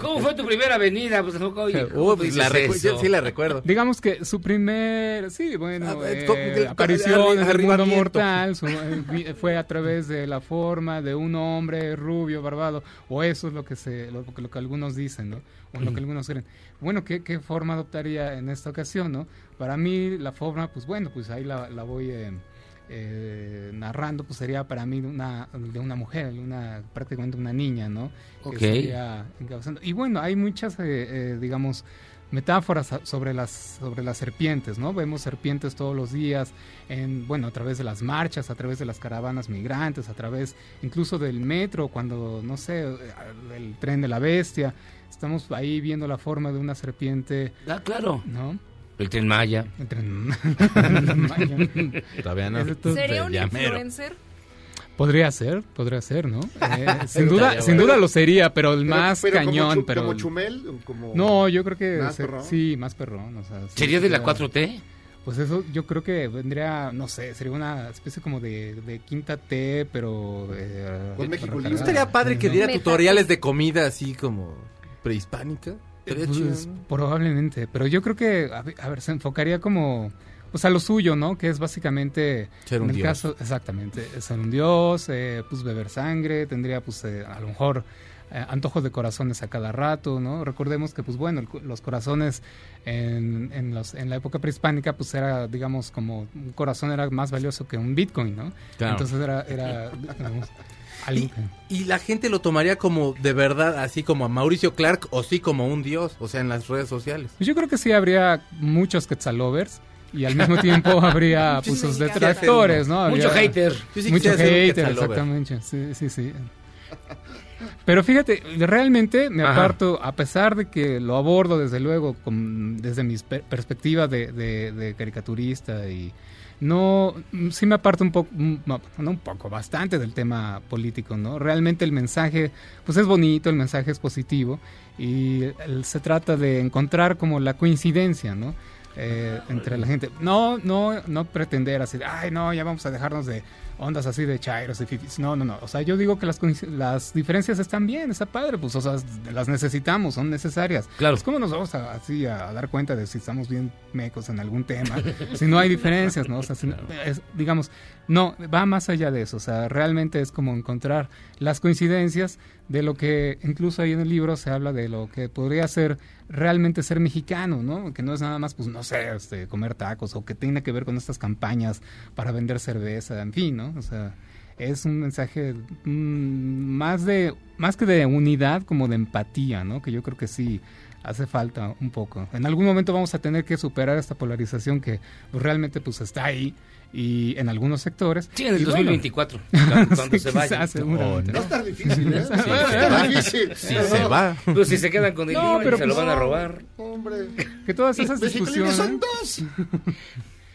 ¿Cómo fue tu primera avenida? Pues, oye, ¿cómo Uh, pues la yo sí la recuerdo. Digamos que su primer, sí, bueno, Ah, eh, de- aparición en el mundo mortal su- eh, fue a través de la forma de un hombre rubio, barbado, o eso es lo que se, lo, que- lo que algunos dicen, ¿no? O lo que algunos creen. Bueno, ¿qué, qué forma adoptaría en esta ocasión, no? Para mí la forma, pues bueno, pues ahí la, la voy eh, narrando, pues sería para mí de una, de una mujer, una prácticamente una niña, ¿no? Que Ok. estaría encabezando. Y bueno, hay muchas, eh, eh, digamos, metáforas sobre las sobre las serpientes, ¿no? Vemos serpientes todos los días en bueno, a través de las marchas, a través de las caravanas migrantes, a través incluso del metro cuando no sé, eh, el tren de la bestia, estamos ahí viendo la forma de una serpiente, Ah, claro. ¿no? El tren Maya. El tren- Todavía no. ¿Sería un influencer? Podría ser, podría ser, ¿no? Eh, sin duda, sin duda lo sería, pero el Pero- más pero como cañón, Chu- pero como Chumel, como no, yo creo que ¿Más se- perrón? sí, más perrón, o sea, sí, ¿Sería de la sería- 4T? Pues eso yo creo que vendría, no sé, sería una especie como de, de quinta T, pero... Eh, Con México. ¿No estaría padre que diera tutoriales de comida así como prehispánica? Pues. Probablemente, pero yo creo que, a ver, se enfocaría como, pues a lo suyo, ¿no? Que es básicamente, Ser un en el dios. caso, exactamente, ser un dios, eh, pues beber sangre, tendría pues eh, a lo mejor eh, antojos de corazones a cada rato, ¿no? Recordemos que pues bueno, el los corazones en, en, los, en la época prehispánica pues era, digamos, como un corazón era más valioso que un bitcoin, ¿no? Claro. Entonces era, era digamos, Y, y la gente lo tomaría como de verdad, así como a Mauricio Clark o sí como un dios, o sea, en las redes sociales. Pues yo creo que sí habría muchos Quetzalovers y al mismo tiempo habría pues, sus detractores, ¿no? Mucho Habría- hater. Yo sí Mucho hater, exactamente. Sí, sí, sí. Pero fíjate, realmente me Ajá. aparto, a pesar de que lo abordo desde luego con- desde mi per- perspectiva de, de- de caricaturista y no, mm, sí me aparto un poco, mm, no un poco, bastante del tema político, ¿no? Realmente el mensaje, pues es bonito, el mensaje es positivo y se trata de encontrar como la coincidencia, ¿no? Eh, entre la gente. No, no, no pretender así, de, ay, no, ya vamos a dejarnos de ondas así de chairos y fifis. No, no, no. O sea, yo digo que las, las diferencias están bien, está padre, pues, o sea, las necesitamos, son necesarias. Claro. Pues, ¿cómo nos vamos a, así a dar cuenta de si estamos bien mecos en algún tema? si no hay diferencias, ¿no? O sea, si no- es- digamos, no, va más allá de eso. O sea, realmente es como encontrar las coincidencias de lo que incluso ahí en el libro se habla de lo que podría ser realmente ser mexicano, ¿no? Que no es nada más, pues, no sé, este, comer tacos o que tiene que ver con estas campañas para vender cerveza, en fin, ¿no? O sea, es un mensaje mm, más de más que de unidad como de empatía no que yo creo que sí hace falta un poco en algún momento vamos a tener que superar esta polarización que pues, realmente pues está ahí y en algunos sectores Sí, en el Y bueno, 2024, cuando- cuando sí, se vaya. a estar difícil, ¿eh? Sí, Está se va. Pues si se quedan con el No, pero se lo pues- van a robar. Hombre. que todas esas discusiones son dos.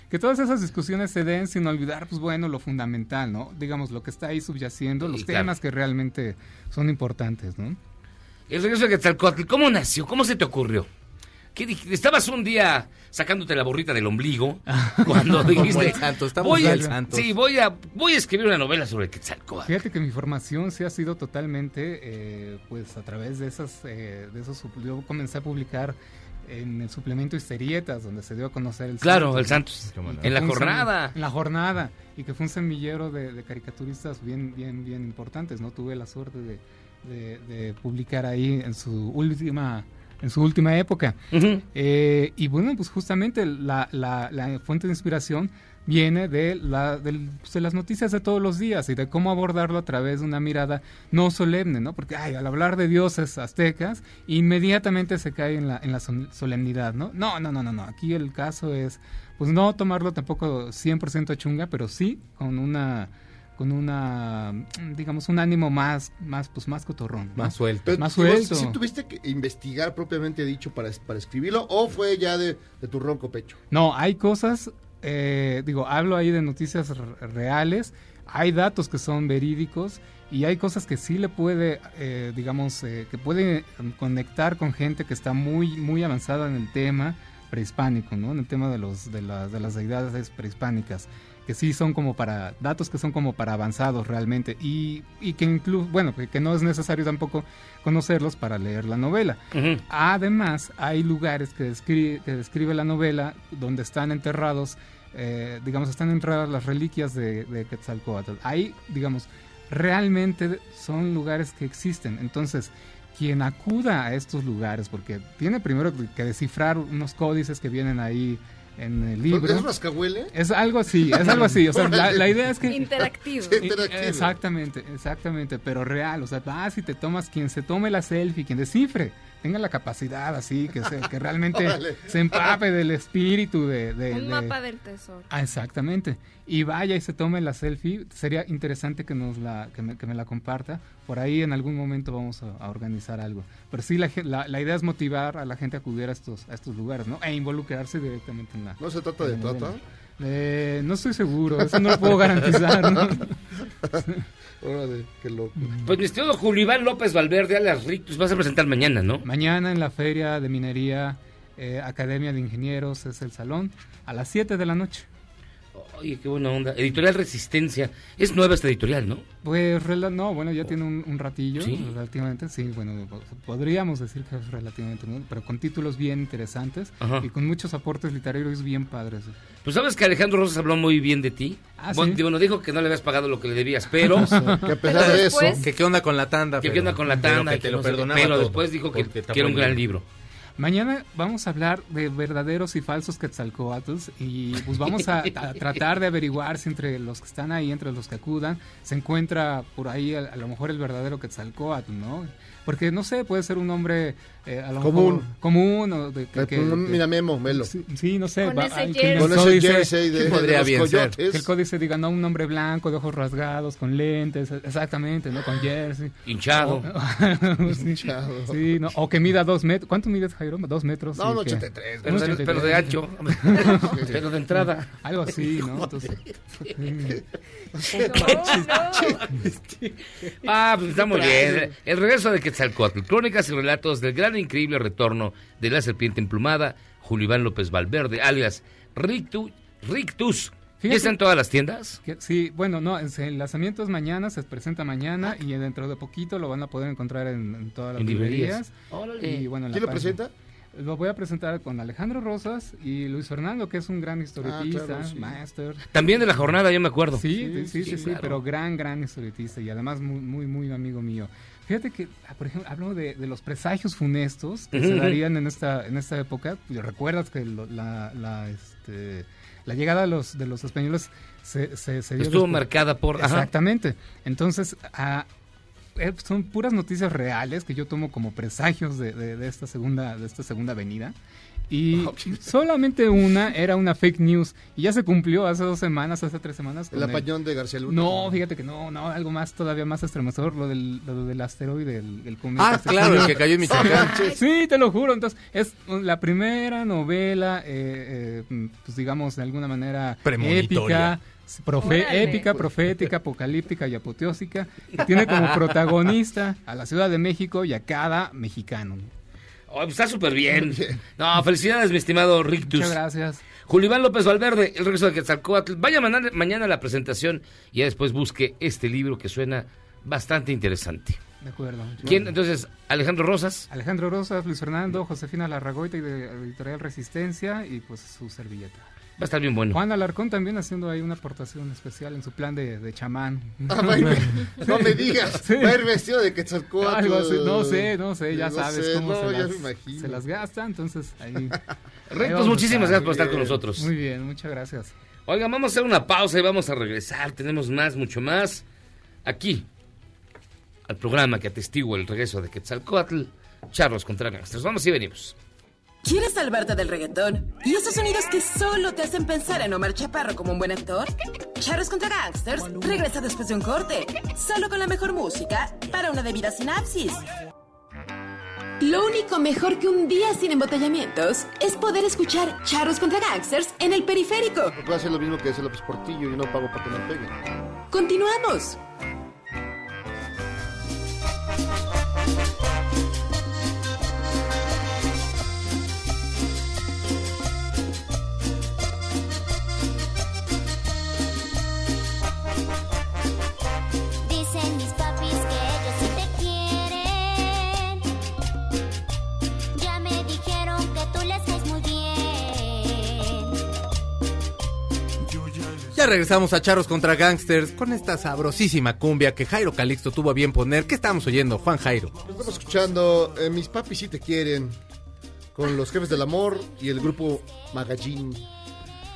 que todas esas discusiones se den sin olvidar, pues bueno, lo fundamental, ¿no? Digamos, lo que está ahí subyaciendo, los claro. temas que realmente son importantes, ¿no? El regreso de Quetzalcóatl, ¿cómo nació? ¿Cómo se te ocurrió? ¿Qué dijiste? Estabas un día sacándote la borrita del ombligo cuando dijiste, el santo, estamos voy a, del santo. sí, voy a, voy a escribir una novela sobre Quetzalcóatl. Fíjate que mi formación sí ha sido totalmente, eh, pues a través de esas, eh, de esos, yo comencé a publicar en el suplemento Histerietas, donde se dio a conocer el Claro, el Santos. En la jornada. En la jornada. Y que fue un semillero de, de caricaturistas bien, bien, bien importantes, ¿no? Tuve la suerte de, de- de publicar ahí en su última en su última época. Eh, y bueno, pues justamente la, la- la fuente de inspiración viene de, la, del- pues, de las noticias de todos los días y de cómo abordarlo a través de una mirada no solemne, ¿no? Porque ay, al hablar de dioses aztecas, inmediatamente se cae en la, en la sol- solemnidad, ¿no? No, no, no, no, no. Aquí el caso es, pues no tomarlo tampoco 100% a chunga, pero sí con una con una digamos un ánimo más más pues más cotorrón ¿no? Pero, más suelto ¿Sí tuviste que investigar propiamente dicho para, para escribirlo o fue ya de, de tu ronco pecho? No, hay cosas, eh, digo, hablo ahí de noticias r- reales, hay datos que son verídicos y hay cosas que sí le puede, eh, digamos, eh, que puede mm, conectar con gente que está muy, muy avanzada en el tema prehispánico, ¿no? En el tema de, los, de, las, de las deidades prehispánicas, que sí son como para, datos que son como para avanzados realmente y, y que incluso, bueno, que, que no es necesario tampoco conocerlos para leer la novela. Además, hay lugares que describe, que describe la novela donde están enterrados, eh, digamos, están enterradas las reliquias de, de Quetzalcóatl. Ahí, digamos, realmente son lugares que existen. Entonces, quien acuda a estos lugares, porque tiene primero que descifrar unos códices que vienen ahí en el libro. ¿Es rascahuele? Es algo así, es algo así. O sea, la, la idea es que... Interactivo. Sí, interactivo. Exactamente, exactamente, pero real. O sea, vas y te tomas, quien se tome la selfie, quien descifre, tenga la capacidad así, que, se- que realmente se empape del espíritu de... de- Un de- mapa del tesoro. Ah, exactamente. Y vaya y se tome la selfie. Sería interesante que nos la, que me, que me la comparta. Por ahí en algún momento vamos a, a organizar algo. Pero sí, la, la, la idea es motivar a la gente a acudir a estos, a estos lugares, ¿no? E involucrarse directamente en la. ¿No se trata de trata? Eh, no estoy seguro, eso no lo puedo garantizar, ¿no? Órale, qué loco. Pues mi estimado Julio Iván López Valverde, alias Rictus, vas a presentar mañana, ¿no? Mañana en la Feria de Minería, eh, Academia de Ingenieros, es el salón, a las 7 de la noche. Oye, qué buena onda. Editorial Resistencia. Es nueva esta editorial, ¿no? Pues, no, bueno, ya tiene un, un ratillo, ¿Sí? relativamente, sí, bueno, po- podríamos decir que es relativamente nuevo, pero con títulos bien interesantes Ajá. y con muchos aportes literarios bien padres. Pues sabes que Alejandro Rosas habló muy bien de ti. Ah, bueno, ¿sí? bueno, dijo que no le habías pagado lo que le debías, pero... Que a pesar de eso, que qué onda con la tanda. Que qué onda con la pero tanda, que y te lo no perdonaba pero todo, después dijo que, que era un gran libro. Mañana vamos a hablar de verdaderos y falsos quetzalcoatls y pues vamos a, a tratar de averiguar si entre los que están ahí, entre los que acudan, se encuentra por ahí a, a lo mejor el verdadero quetzalcoatl, ¿no? Porque no sé, puede ser un hombre eh, a lo Común. mejor común o de que, que- un- que- mira, Memo, Melo. Sí, sí, no sé. Con ese hay jersey. quien Con el ese códice- jersey de- que de podría los bien ser. coyotes. Que el códice diga, no, un hombre blanco, de ojos rasgados, con lentes, exactamente, ¿no? Con jersey. Hinchado. O- sí, Hinchado. sí, no, o que mida dos metros. ¿Cuánto mides, Jairo? Dos metros. No, que- 83, Pero de, 83. pero de ancho. pero de entrada. Algo así, ¿no? Entonces, Ah, pues está muy bien. El regreso de Quetzalcóatl. Crónicas y relatos del gran e increíble retorno de la serpiente emplumada, Julio Iván López Valverde, alias Rictu, Rictus. ¿Ya está en todas las tiendas? Que- sí, bueno, no, el lanzamiento es mañana, se presenta mañana y dentro de poquito lo van a poder encontrar en, en todas las En librerías. Y bueno, en la ¿Quién lo página. presenta? Lo voy a presentar con Alejandro Rosas y Luis Fernando, que es un gran historietista, Ah, claro, sí. master. También de la jornada, yo me acuerdo. Sí, sí, sí, sí, sí, claro. pero gran, gran historietista y además muy, muy, muy amigo mío. Fíjate que, ah, por ejemplo, hablo de, de los presagios funestos que se darían en esta, en esta época. ¿Recuerdas que lo- la, la, este, la llegada de los, de los españoles se, se, se dio Estuvo después? marcada por... ajá. Exactamente. Entonces, ah, eh, son puras noticias reales que yo tomo como presagios de, de- de esta segunda de esta segunda venida y solamente una era una fake news y ya se cumplió hace dos semanas hace tres semanas El apañón de García Luna. no fíjate que no no algo más todavía más estremecedor lo del, lo del asteroide el, el cometa Ah, este claro, el que cayó en Michoacán. sí te lo juro entonces es la primera novela eh, eh, pues digamos de alguna manera Premonitoria. épica profe- Órale. épica, profética, apocalíptica y apoteósica, que tiene como protagonista a la Ciudad de México y a cada mexicano. Oh, pues está súper bien. No, felicidades, mi estimado Rictus. Muchas gracias. Julio Iván López Valverde, el regreso de Quetzalcóatl. Vaya mañana, mañana a la presentación y ya después busque este libro que suena bastante interesante. De acuerdo. ¿Quién? Entonces, Alejandro Rosas. Alejandro Rosas, Luis Fernando, Josefina Larragoita y de Editorial Resistencia y pues su servilleta. Va a estar bien bueno. Juan Alarcón también haciendo ahí una aportación especial en su plan de, de chamán. Ah, no me digas, Sí. va a ir vestido de Quetzalcóatl. Algo así, no sé, no sé, ya No sabes sé, cómo no, se, ya las, me imagino. se las gasta, entonces ahí... ahí pues muchísimas gracias por estar con Muy bien, nosotros. Muy bien, muchas gracias. Oigan, vamos a hacer una pausa y vamos a regresar. Tenemos más, mucho más. Aquí, al programa que atestigua el regreso de Quetzalcóatl, Charlos contra Gangsters. Vamos y venimos. ¿Quieres salvarte del reggaetón? ¿Y esos sonidos que solo te hacen pensar en Omar Chaparro como un buen actor? Charros contra Gangsters regresa después de un corte, solo con la mejor música para una debida sinapsis. Lo único mejor que un día sin embotellamientos es poder escuchar Charros contra Gangsters en el periférico. A hacer lo mismo que hace López Portillo y no pago para que me peguen. Continuamos. Ya regresamos a Charros contra Gangsters con esta sabrosísima cumbia que Jairo Calixto tuvo a bien poner. ¿Qué estamos oyendo, Juan Jairo? Estamos escuchando eh, Mis papis sí te quieren con los jefes del amor y el grupo Magallín.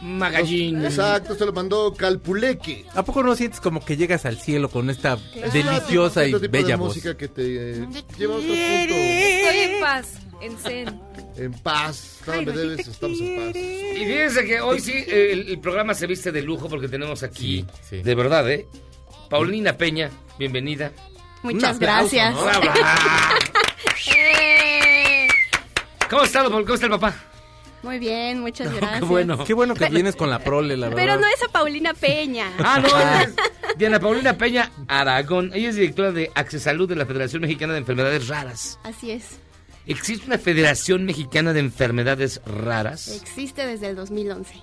Magallín. Exacto, se lo mandó Calpuleque. ¿A poco no sientes como que llegas al cielo con esta Es deliciosa y otro tipo de bella voz? música que te eh, lleva a otro punto. Estoy en paz, en zen. En paz. No me debes, estamos en paz. Y fíjense que hoy sí eh, el, el programa se viste de lujo porque tenemos aquí, de verdad, ¿eh? Paulina Peña, bienvenida. Muchas Un aplauso, gracias. ¿no? Aplauso. ¿Cómo está, ¿Cómo está el papá? Muy bien, muchas gracias. Qué bueno. Qué bueno que vienes con la prole, la verdad. Pero no es a Paulina Peña. Ah, no, es Diana Paulina Peña Aragón. Ella es directora de Accesalud de la Federación Mexicana de Enfermedades Raras. Así es. ¿Existe una Federación Mexicana de Enfermedades Raras? Existe desde el 2011.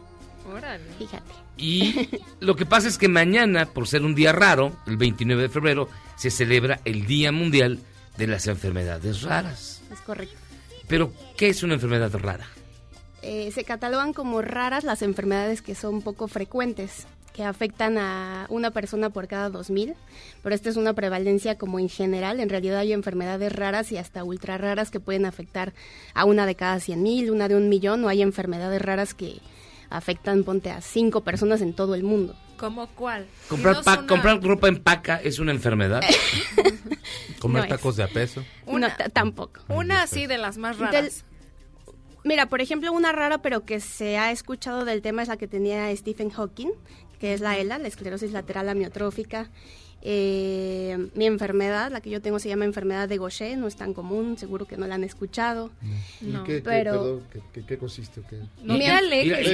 Órale. Fíjate. Y lo que pasa es que mañana, por ser un día raro, el 29 de febrero, se celebra el Día Mundial de las Enfermedades Raras. Es correcto. Pero, ¿qué es una enfermedad rara? Eh, se catalogan como raras las enfermedades que son poco frecuentes, que afectan a una persona por cada 2000, pero esta es una prevalencia como en general. En realidad hay enfermedades raras y hasta ultra raras que pueden afectar a una de cada 100 mil, una de un millón, o hay enfermedades raras que afectan, ponte, a cinco personas en todo el mundo. ¿Cómo cuál? Comprar, pa- una- comprar ropa en paca es una enfermedad. Comer No es. tacos de a peso. no, t- tampoco. Una así de las más Del- raras. Mira, por ejemplo, una rara pero que se ha escuchado del tema es la que tenía Stephen Hawking, que es la ELA, la esclerosis lateral amiotrófica. Eh, mi enfermedad, la que yo tengo, se llama enfermedad de Gaucher, no es tan común, seguro que no la han escuchado. ¿Y No, qué, qué- pero- perdón, ¿qué, qué- qué consiste? qué? No te alejes.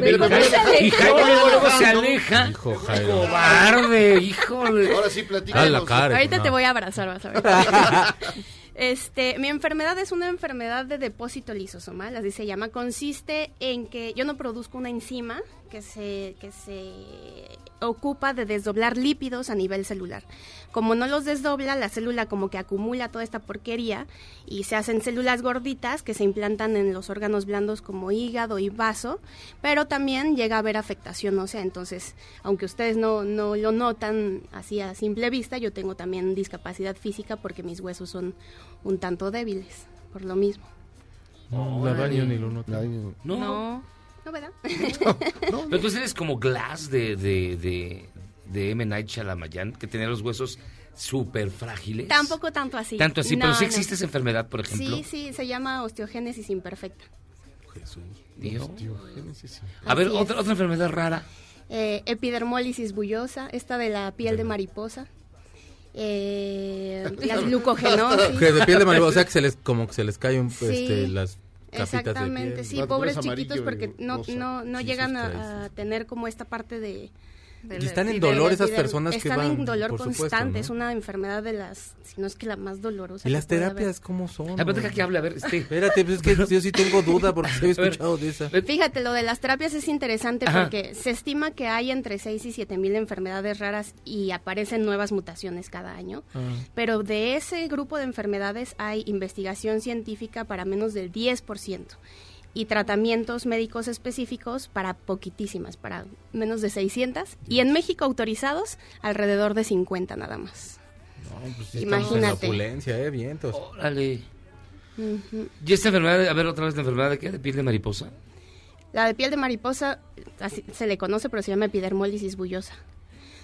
Y Jairo luego, luego se aleja. Hijo, Jairo. Cobarde, híjole. Ahora sí, cara. Ahorita no. te voy a abrazar, vas a ver. Este, mi enfermedad es una enfermedad de depósito lisosomal, así se llama. Consiste en que yo no produzco una enzima que se, que se ocupa de desdoblar lípidos a nivel celular. Como no los desdobla, la célula como que acumula toda esta porquería y se hacen células gorditas que se implantan en los órganos blandos como hígado y vaso, pero también llega a haber afectación ósea. Entonces, aunque ustedes no, no lo notan así a simple vista, yo tengo también discapacidad física porque mis huesos son un tanto débiles, por lo mismo. No, la yo ni lo noto. No. No, no, ¿verdad? Pero entonces eres como Glass de, de, de, de M. Night Shyamalan, que tenía los huesos súper frágiles. Tampoco tanto así. Tanto así, pero sí no. existe esa enfermedad, por ejemplo. Sí, sí, se llama osteogénesis imperfecta. Dios. Osteogénesis. A ver, otra, otra enfermedad rara. Eh, epidermólisis bullosa, esta de la piel de mariposa. Eh, las glucogenosis. Que de piel de mariposa, o sea que se les, como que se les cae un, Sí, este, las de Exactamente, piel. sí, pobres chiquitos porque no, no, no Sí, llegan a, a tener como esta parte de... Y están en dolor esas personas que Están van, en dolor por supuesto, constante, es una enfermedad de las, si no es que la más dolorosa. ¿Y las terapias cómo son? A ver, deja que hable, a ver, este. Espérate, pues es que yo sí tengo duda porque se he escuchado de esa. Fíjate, lo de las terapias es interesante porque se estima que hay entre 6 y 7 mil enfermedades raras y aparecen nuevas mutaciones cada año. Ah. Pero de ese grupo de enfermedades hay investigación científica para menos del 10% y tratamientos médicos específicos para poquitísimas, para menos de 600 y en México autorizados alrededor de 50 nada más. No, pues sí estamos en la Imagínate. opulencia, eh, vientos. Órale. ¿Y esta enfermedad, a ver otra vez la enfermedad de qué? ¿De piel de mariposa? La de piel de mariposa así se le conoce, pero se llama epidermólisis bullosa.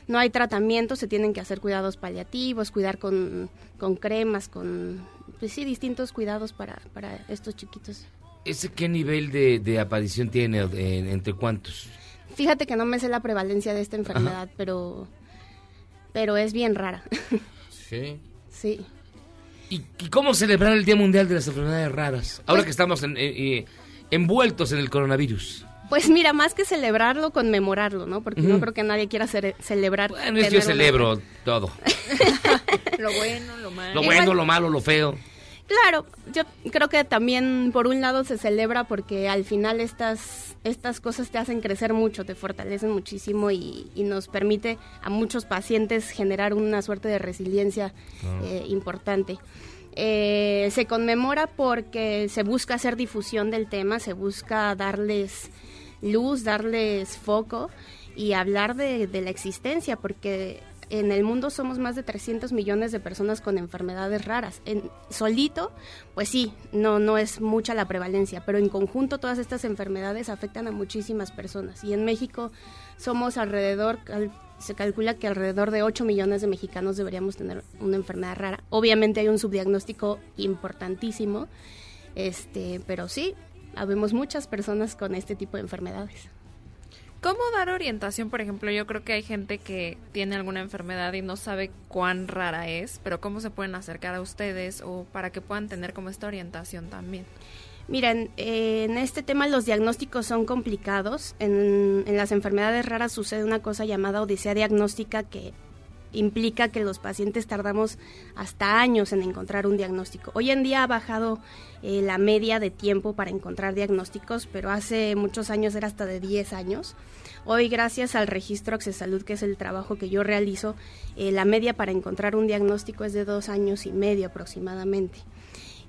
No hay tratamiento, se tienen que hacer cuidados paliativos, cuidar con, con cremas, con, pues sí, distintos cuidados para, para estos chiquitos. ¿Ese qué nivel de, de aparición tiene? ¿En- ¿Entre cuántos? Fíjate que no me sé la prevalencia de esta enfermedad, pero, pero es bien rara. Sí. sí. ¿Y, y cómo celebrar el Día Mundial de las Enfermedades Raras? Ahora que estamos en- eh, eh, envueltos en el coronavirus. Pues mira, más que celebrarlo, conmemorarlo, ¿no? Porque no creo que nadie quiera celebrar. Bueno, yo una- celebro todo. Lo bueno, lo malo. Lo bueno, lo malo, lo feo. Claro, yo creo que también por un lado se celebra porque al final estas, estas cosas te hacen crecer mucho, te fortalecen muchísimo y, y nos permite a muchos pacientes generar una suerte de resiliencia eh, importante. Eh, se conmemora porque se busca hacer difusión del tema, se busca darles luz, darles foco y hablar de, de la existencia, porque en el mundo somos más de 300 millones de personas con enfermedades raras. En, solito, pues sí, no, no es mucha la prevalencia, pero en conjunto todas estas enfermedades afectan a muchísimas personas. Y en México somos alrededor, se calcula que alrededor de 8 millones de mexicanos deberíamos tener una enfermedad rara. Obviamente hay un subdiagnóstico importantísimo, este, pero sí, habemos muchas personas con este tipo de enfermedades. ¿Cómo dar orientación? Por ejemplo, yo creo que hay gente que tiene alguna enfermedad y no sabe cuán rara es, pero ¿cómo se pueden acercar a ustedes o para que puedan tener como esta orientación también? Miren, eh, en este tema los diagnósticos son complicados. En, en las enfermedades raras sucede una cosa llamada odisea diagnóstica que implica que los pacientes tardamos hasta años en encontrar un diagnóstico. Hoy en día ha bajado eh, la media de tiempo para encontrar diagnósticos, pero hace muchos años era hasta de 10 años. Hoy, gracias al registro Accesalud, que es el trabajo que yo realizo, eh, la media para encontrar un diagnóstico es de dos años y medio aproximadamente.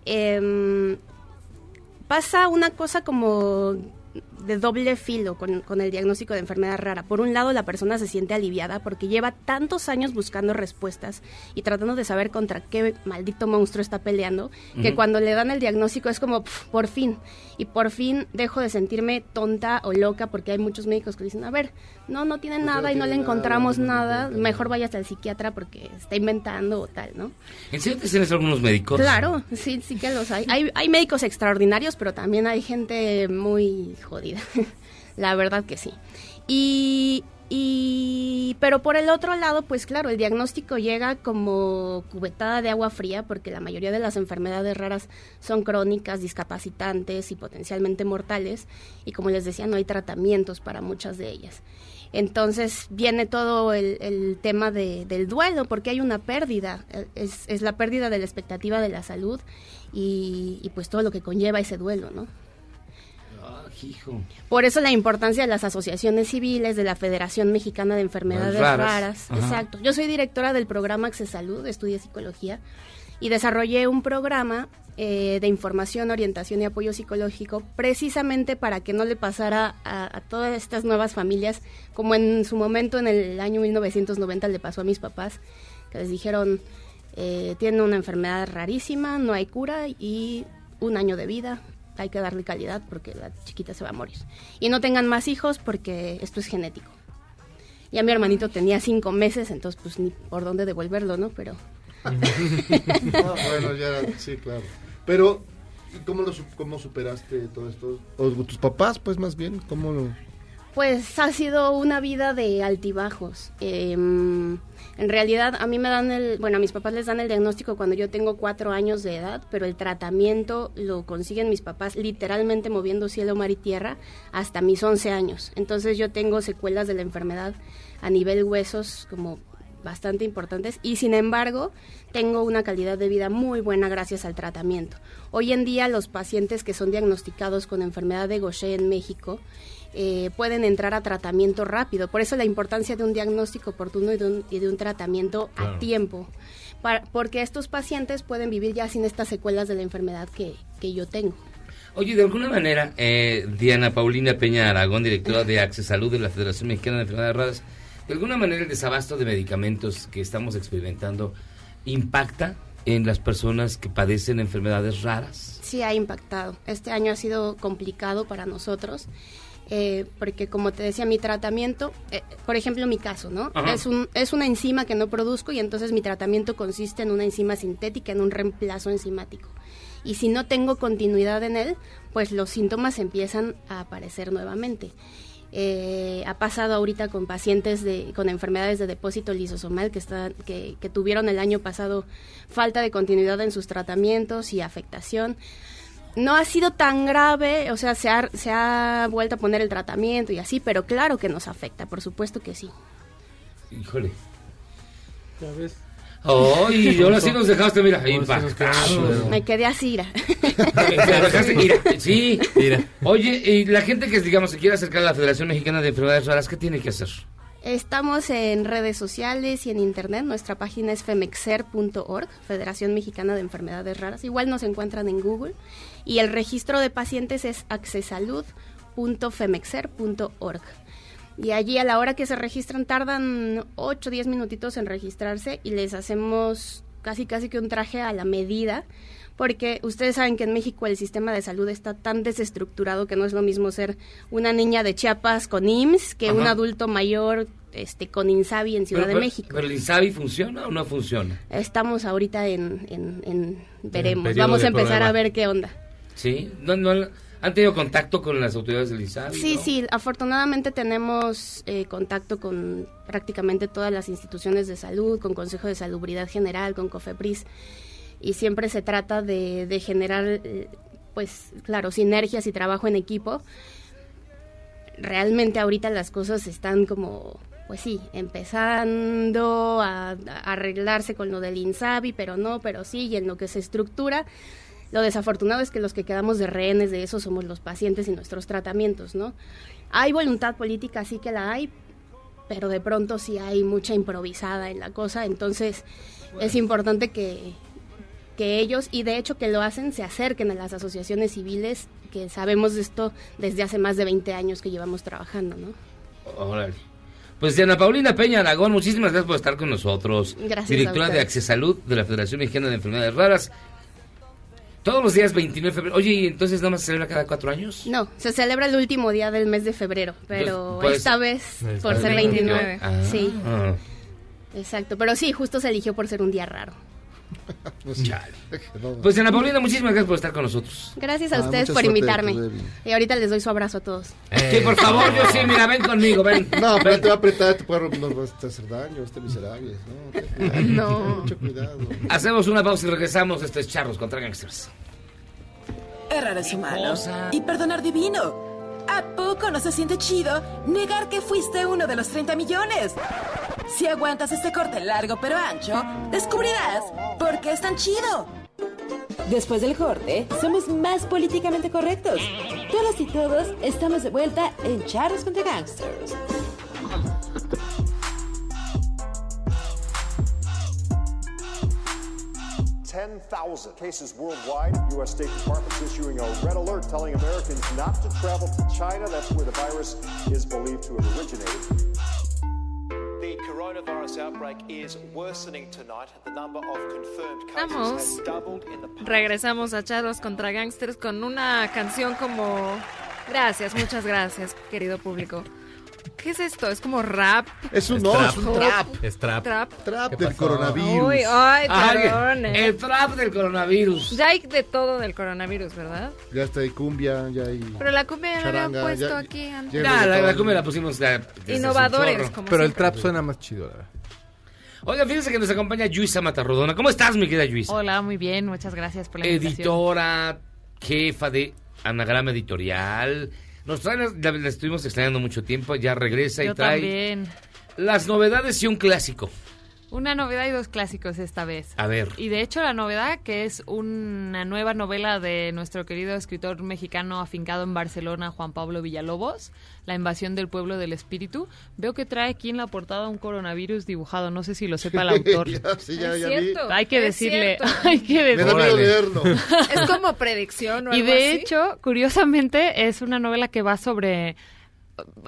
Em, pasa una cosa como de doble filo con, con el diagnóstico de enfermedad rara. Por un lado, la persona se siente aliviada porque lleva tantos años buscando respuestas y tratando de saber contra qué maldito monstruo está peleando, que Ujú. cuando le dan el diagnóstico es como, "Pf, por fin. Y por fin dejo de sentirme tonta o loca porque hay muchos médicos que dicen, a ver, no, no tiene nada y no le nada, encontramos no nada, mejor vaya hasta el psiquiatra porque está inventando o tal, ¿no? ¿En serio tienes algunos médicos? Claro, sí, sí que los hay. hay. Hay médicos extraordinarios, pero también hay gente muy jodida. La verdad que sí. Y, pero por el otro lado, pues claro, el diagnóstico llega como cubetada de agua fría porque la mayoría de las enfermedades raras son crónicas, discapacitantes y potencialmente mortales. Y como les decía, no hay tratamientos para muchas de ellas. Entonces viene todo el, tema de- del duelo, porque hay una pérdida, eh, es, la pérdida de la expectativa de la salud y pues todo lo que conlleva ese duelo, ¿no? Hijo. Por eso la importancia de las asociaciones civiles, de la Federación Mexicana de Enfermedades Raras. Exacto. Yo soy directora del programa Access Salud, estudio psicología, y desarrollé un programa eh, de información, orientación y apoyo psicológico precisamente para que no le pasara a, a todas estas nuevas familias, como en su momento en el año 1990 le pasó a mis papás, que les dijeron, eh, tienen una enfermedad rarísima, no hay cura y un año de vida, hay que darle calidad porque la chiquita se va a morir. Y no tengan más hijos porque esto es genético. Ya mi hermanito tenía cinco meses, entonces pues ni por dónde devolverlo, ¿no? Pero Ah, bueno, ya, sí, claro. Pero, ¿y ¿cómo, lo, ¿cómo superaste todo esto? O tus papás, pues, más bien, ¿cómo lo...? Pues ha sido una vida de altibajos. Eh, en realidad a mí me dan el, bueno, a mis papás les dan el diagnóstico cuando yo tengo cuatro años de edad, pero el tratamiento lo consiguen mis papás literalmente moviendo cielo, mar y tierra hasta mis 11 años. Entonces yo tengo secuelas de la enfermedad a nivel huesos como bastante importantes y sin embargo tengo una calidad de vida muy buena gracias al tratamiento. Hoy en día los pacientes que son diagnosticados con enfermedad de Gaucher en México eh, pueden entrar a tratamiento rápido. Por eso la importancia de un diagnóstico oportuno y de un, y de un tratamiento Claro. a tiempo. Para- porque estos pacientes pueden vivir ya sin estas secuelas de la enfermedad que, que yo tengo. Oye, de alguna manera, eh, Diana Paulina Peña Aragón, directora de Access Salud de la Federación Mexicana de Enfermedades Raras, de alguna manera el desabasto de medicamentos que estamos experimentando impacta en las personas que padecen enfermedades raras. Sí ha impactado. Este año ha sido complicado para nosotros. Eh, porque como te decía, mi tratamiento, eh, por ejemplo, mi caso, ¿no? Ajá. Es, un, es una enzima que no produzco y entonces mi tratamiento consiste en una enzima sintética, en un reemplazo enzimático. Y si no tengo continuidad en él, pues los síntomas empiezan a aparecer nuevamente. Eh, ha pasado ahorita con pacientes de, con enfermedades de depósito lisosomal que, están, que, que tuvieron el año pasado falta de continuidad en sus tratamientos y afectación. No ha sido tan grave, o sea, se ha, se ha vuelto a poner el tratamiento y así, pero claro que nos afecta, por supuesto que sí. Híjole. Ya ves. Ay, ahora sí nos dejaste, mira, impactados. Me quedé así, ira. Te dejaste- mira, sí. Oye, y la gente que, digamos, se quiere acercar a la Federación Mexicana de Enfermedades Raras, ¿qué tiene que hacer? Estamos en redes sociales y en internet. Nuestra página es femexer.org, Federación Mexicana de Enfermedades Raras. Igual nos encuentran en Google. Y el registro de pacientes es accesalud.femexer.org. Y allí a la hora que se registran tardan 8 o 10 minutitos en registrarse y les hacemos casi casi que un traje a la medida. Porque ustedes saben que en México el sistema de salud está tan desestructurado que no es lo mismo ser una niña de Chiapas con IMSS que un adulto mayor este, con INSABI en Ciudad Pero- de México. ¿Pero el INSABI funciona o no funciona? Estamos ahorita en, en- en- veremos, vamos a empezar a ver qué onda. ¿Sí? ¿No, no, ¿Han tenido contacto con las autoridades del INSABI? Sí, no? sí, afortunadamente tenemos eh, contacto con prácticamente todas las instituciones de salud, con Consejo de Salubridad General, con COFEPRIS, y siempre se trata de, de generar, eh, pues claro, sinergias y trabajo en equipo. Realmente ahorita las cosas están como, pues sí, empezando a, a arreglarse con lo del INSABI, pero no, pero sí, y en lo que se estructura. Lo desafortunado es que los que quedamos de rehenes de eso somos los pacientes y nuestros tratamientos, ¿no? Hay voluntad política, sí que la hay, pero de pronto sí hay mucha improvisada en la cosa, entonces es importante que, que ellos, y de hecho que lo hacen, se acerquen a las asociaciones civiles, que sabemos de esto desde hace más de 20 años que llevamos trabajando, ¿no? Órale. Pues Diana Paulina Peña Aragón, muchísimas gracias por estar con nosotros. Gracias a Directora de ustedes. Accesalud de la Federación Mexicana de Enfermedades Raras. Todos los días 29 de febrero. Oye, ¿y entonces nada más se celebra cada cuatro años? No, se celebra el último día del mes de febrero, pero Pues, esta vez por ser 29. 29. Ah. Sí, Ah. exacto, pero sí, justo se eligió por ser un día raro. Chale. Pues Diana Paulina, muchísimas gracias por estar con nosotros. Gracias a Ah, ustedes por invitarme. Y ahorita les doy su abrazo a todos. Sí, por favor, yo sí, mira, ven conmigo, ven. No, pero te va a apretar, te puede vas a hacer daño, este miserable. No, No. Mucho cuidado. Hacemos una pausa y regresamos. Esto es Charros contra Gangsters. Errar es humano. Y perdonar divino. ¿A poco no se siente chido negar que fuiste uno de los 30 millones? Si aguantas este corte largo pero ancho, descubrirás por qué es tan chido. Después del corte, somos más políticamente correctos. Todas y todos estamos de vuelta en Charros contra Gangsters. 10,000 cases worldwide. U.S. State Department's issuing a red alert telling Americans not to travel to China. That's where the virus is believed to have originated. The coronavirus outbreak is worsening tonight. The number of confirmed cases Vamos. has doubled in the Regresamos a Charlos contra Gangsters con una canción como... Gracias, muchas gracias, querido público. ¿Qué es esto? ¿Es como rap? Es un no, es un trap. Es trap. Trap. Trap ¿Qué del pasó? coronavirus. Uy, ay, perdón. eh. el trap del coronavirus. Ya hay de todo del coronavirus, ¿verdad? Ya está ahí cumbia, ya hay. Pero la cumbia ya la habían Charanga, puesto ya- aquí antes. ya- la, la cumbia la pusimos Innovadores, como Pero el trap suena más chido, la verdad. Oiga, fíjense que nos acompaña Luisa Matarrodona. ¿Cómo estás, mi querida Luisa? Hola, muy bien, muchas gracias por la invitación. Editora, jefa de Anagrama Editorial. Nos trae, la, la- estuvimos extrañando mucho tiempo, ya regresa y Yo trae también. las novedades y un clásico. Una novedad y dos clásicos esta vez. A ver. Y de hecho la novedad que es una nueva novela de nuestro querido escritor mexicano afincado en Barcelona, Juan Pablo Villalobos, La invasión del pueblo del espíritu. Veo que trae aquí en la portada un coronavirus dibujado, no sé si lo sepa el autor. Ya, sí, ya- ya vi. cierto. Hay que Es decirle, cierto. hay que Me da decirle. miedo Órale. leerlo. Es como predicción o Y algo de así. hecho, curiosamente, es una novela que va sobre...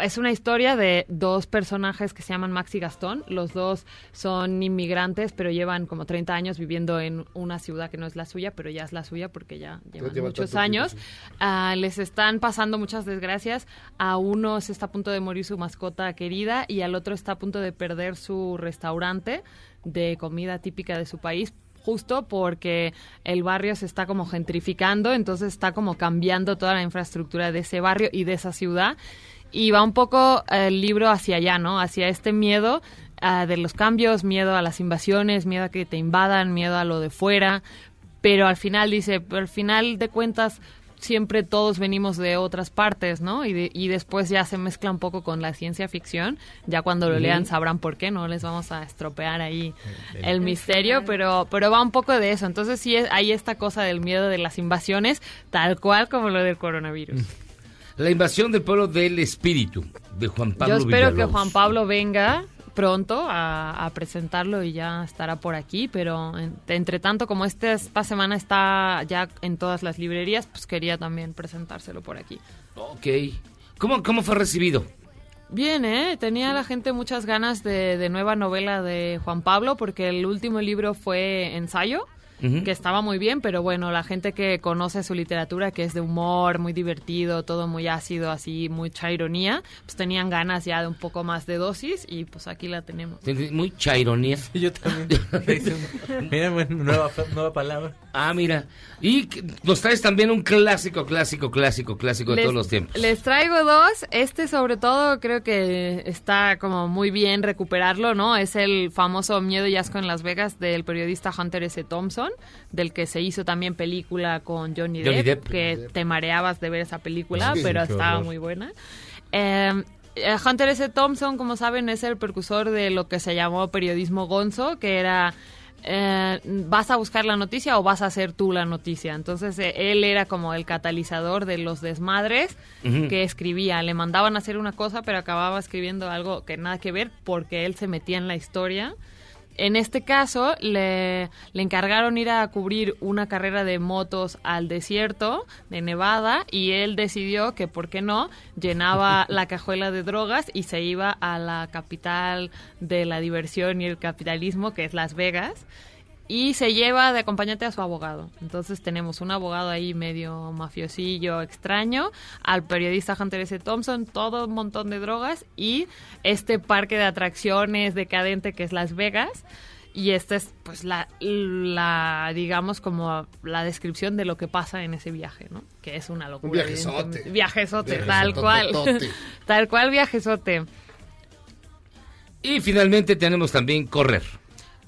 Es una historia de dos personajes que se llaman Max y Gastón. Los dos son inmigrantes, pero llevan como 30 años viviendo en una ciudad que no es la suya, pero ya es la suya porque ya llevan lleva muchos años. Ah, les están pasando muchas desgracias. A uno se está a punto de morir su mascota querida y al otro está a punto de perder su restaurante de comida típica de su país justo porque el barrio se está como gentrificando, entonces está como cambiando toda la infraestructura de ese barrio y de esa ciudad. Y va un poco eh, el libro hacia allá, ¿no? Hacia este miedo ah, de los cambios, miedo a las invasiones, miedo a que te invadan, miedo a lo de fuera. Pero al final dice, pero al final de cuentas siempre todos venimos de otras partes, ¿no? Y, de- y después ya se mezcla un poco con la ciencia ficción. Ya cuando lo lean sabrán por qué, no les vamos a estropear ahí el misterio, pero, pero va un poco de eso. Entonces sí es- hay esta cosa del miedo de las invasiones, tal cual como lo del coronavirus. La invasión del pueblo del espíritu de Juan Pablo Yo espero que. Juan Pablo venga pronto a, a presentarlo y ya estará por aquí, pero en- entre tanto como este- esta semana está ya en todas las librerías, pues quería también presentárselo por aquí. Ok. ¿Cómo, cómo fue recibido? Bien, ¿eh? Tenía la gente muchas ganas de, de nueva novela de Juan Pablo porque el último libro fue Ensayo, Que estaba muy bien, pero bueno, la gente que conoce su literatura, que es de humor, muy divertido, todo muy ácido, así, mucha ironía, pues tenían ganas ya de un poco más de dosis y pues aquí la tenemos. Muy chaironía. yo también. Mira, bueno, nueva, nueva palabra. Ah, mira. Y nos traes también un clásico, clásico, clásico, clásico de Les- todos los tiempos. Les traigo dos. Este, sobre todo, creo que está como muy bien recuperarlo, ¿no? Es el famoso Miedo y Asco en Las Vegas del periodista Hunter S. Thompson, del que se hizo también película con Johnny, Johnny Depp, Depp. que te mareabas de ver esa película, Sí, pero estaba horror. muy buena. Eh, eh, Hunter S. Thompson, como saben, es el precursor de lo que se llamó periodismo gonzo, que era eh, vas a buscar la noticia o vas a hacer tú la noticia. Entonces eh, él era como el catalizador de los desmadres que escribía. Le mandaban a hacer una cosa, pero acababa escribiendo algo que nada que ver porque él se metía en la historia. En este caso, le, le encargaron ir a cubrir una carrera de motos al desierto de Nevada y él decidió que, ¿por qué no?, llenaba la cajuela de drogas y se iba a la capital de la diversión y el capitalismo, que es Las Vegas, y se lleva de acompañante a su abogado. Entonces tenemos un abogado ahí medio mafiosillo, extraño, al periodista Hunter S. Thompson, todo un montón de drogas y este parque de atracciones decadente que es Las Vegas. Y esta es, pues, la, la, digamos, como la descripción de lo que pasa en ese viaje, ¿no? Que es una locura. evidentemente. Viajezote, Viajezote, tal cual. tal cual viajezote. Y finalmente tenemos también Correr.